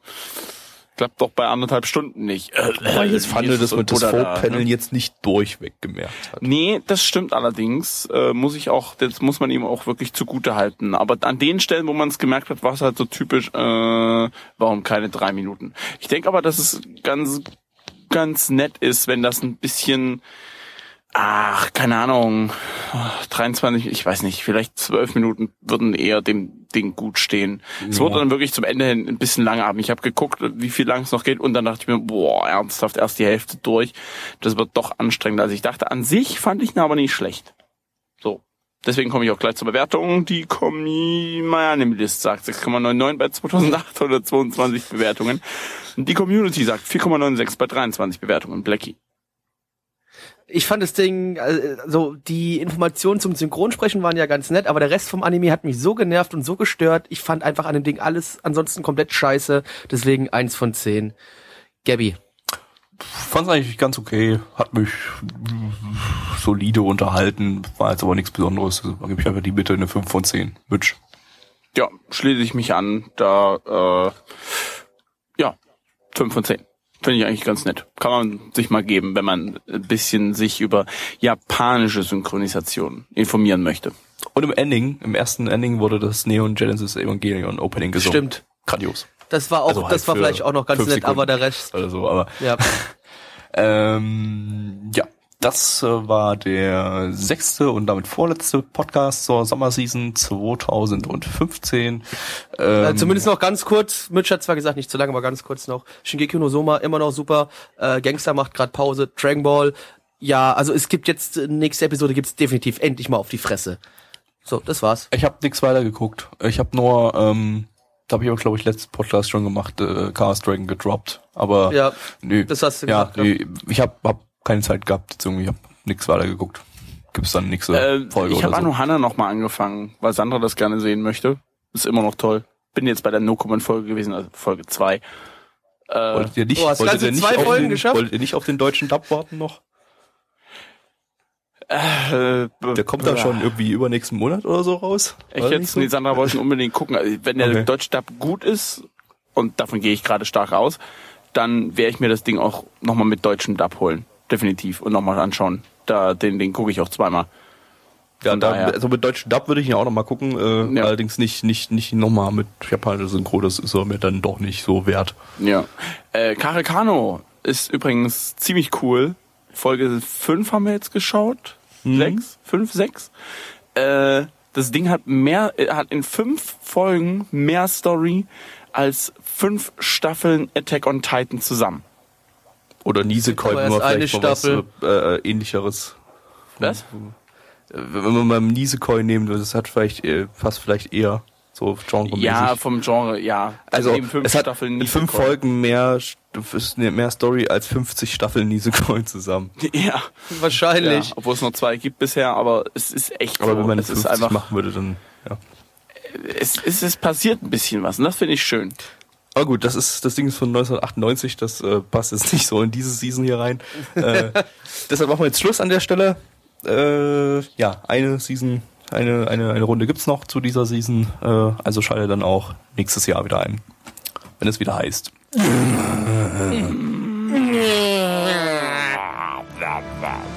Klappt doch bei anderthalb Stunden nicht. Äh, Weil ich jetzt fand, dass man das Vorpanel ne? jetzt nicht durchweg gemerkt hat. Nee, das stimmt allerdings. Äh, muss ich auch, das muss man ihm auch wirklich zugute halten. Aber an den Stellen, wo man es gemerkt hat, war es halt so typisch, äh, warum keine drei Minuten. Ich denke aber, dass es ganz, ganz nett ist, wenn das ein bisschen, ach, keine Ahnung, 23, ich weiß nicht, vielleicht zwölf Minuten würden eher dem Ding gut stehen. Es wurde dann wirklich zum Ende hin ein bisschen langatmig. Ich habe geguckt, wie viel lang es noch geht und dann dachte ich mir, boah, ernsthaft, erst die Hälfte durch. Das wird doch anstrengender als ich dachte. An sich fand ich ihn aber nicht schlecht. So. Deswegen komme ich auch gleich zur Bewertung. Die Community, My Anime List sagt 6,99 bei 2822 Bewertungen. Die Community sagt 4,96 bei 23 Bewertungen. Blackie. Ich fand das Ding, also die Informationen zum Synchronsprechen waren ja ganz nett, aber der Rest vom Anime hat mich so genervt und so gestört. Ich fand einfach an dem Ding alles ansonsten komplett scheiße. Deswegen eins von zehn. Gabby. Fand's eigentlich ganz okay, hat mich solide unterhalten, war jetzt aber nichts Besonderes. Also, Da gebe ich einfach die Bitte eine 5 von 10. Mitch. Ja, schließe ich mich an. Da, äh, ja, 5 von 10. Finde ich eigentlich ganz nett. Kann man sich mal geben, wenn man ein bisschen sich über japanische Synchronisation informieren möchte. Und im Ending, im ersten Ending wurde das Neon Genesis Evangelion Opening gesungen. Stimmt. Grandios. Das war auch, Also halt das war vielleicht auch noch ganz nett, aber Sekunden. der Rest. Oder so, aber Ja. Ähm, ja, das äh, war der sechste und damit vorletzte Podcast zur Sommerseason 2015. Äh, Ähm, zumindest noch ganz kurz, Mitch hat zwar gesagt, nicht zu lange, aber ganz kurz noch. Shingeki no Soma, immer noch super. Äh, Gangster macht gerade Pause. Dragon Ball. Ja, also es gibt jetzt, äh, nächste Episode gibt's definitiv endlich mal auf die Fresse. So, das war's. Ich habe nichts weiter geguckt. Ich habe nur, ähm, da habe ich aber glaube ich letzten Podcast schon gemacht, äh, Chaos Dragon gedroppt. Aber Ja, nee, das hast du ja, gesagt, ja. nee, ich habe hab keine Zeit gehabt, ich habe nichts weiter geguckt. Gibt's dann nächste Äh, Folge ich habe so. Anohana noch mal angefangen, weil Sandra das gerne sehen möchte. Ist immer noch toll. Bin jetzt bei der No-Comment-Folge gewesen, also Folge 2. Äh, Wolltet ihr nicht, Oh, wolltet ihr nicht zwei Folgen den, geschafft? Wolltet ihr nicht auf den deutschen Dub warten noch? äh, Der kommt dann schon irgendwie übernächsten Monat oder so raus. Echt Oder jetzt? so? Nee, Sandra wollte unbedingt gucken. Also, wenn der Okay. deutsche Dub gut ist, und davon gehe ich gerade stark aus, dann werde ich mir das Ding auch nochmal mit deutschem Dub holen. Definitiv. Und nochmal anschauen. Da, den, den gucke ich auch zweimal. Ja, da, also mit deutschen Dub würde ich ihn auch noch mal gucken. Äh, Ja. Allerdings nicht nicht nicht nochmal mit japanischer Synchro. Das ist er mir dann doch nicht so wert. Ja. Äh, Kare Kano ist übrigens ziemlich cool. Folge 5 haben wir jetzt geschaut. Mhm. Sechs? Fünf, sechs? Äh, das Ding hat mehr, äh, hat in fünf Folgen mehr Story als fünf Staffeln Attack on Titan zusammen. Oder erst eine vielleicht mal was Staffel. äh, äh, ähnlicheres. Was? Äh, Wenn man mal Nisekoi nehmen, das hat vielleicht äh, passt vielleicht eher so genre Ja, vom Genre, ja. Also eben fünf es hat Staffeln in fünf. Folgen mehr mehr Story als 50 Staffeln Nisekoi zusammen. Ja, Wahrscheinlich. ja, obwohl es noch zwei gibt bisher, aber es ist echt Aber so. wenn man es ist 50 einfach, machen würde, dann ja. es, es, es passiert ein bisschen was und das finde ich schön. Aber gut, das ist das Ding ist von 1998, das äh, passt jetzt nicht so in diese Season hier rein. äh, deshalb machen wir jetzt Schluss an der Stelle. Äh, ja, eine Season eine, eine, eine Runde gibt's noch zu dieser Season. Äh, also schalte dann auch nächstes Jahr wieder ein. Wenn es wieder heißt.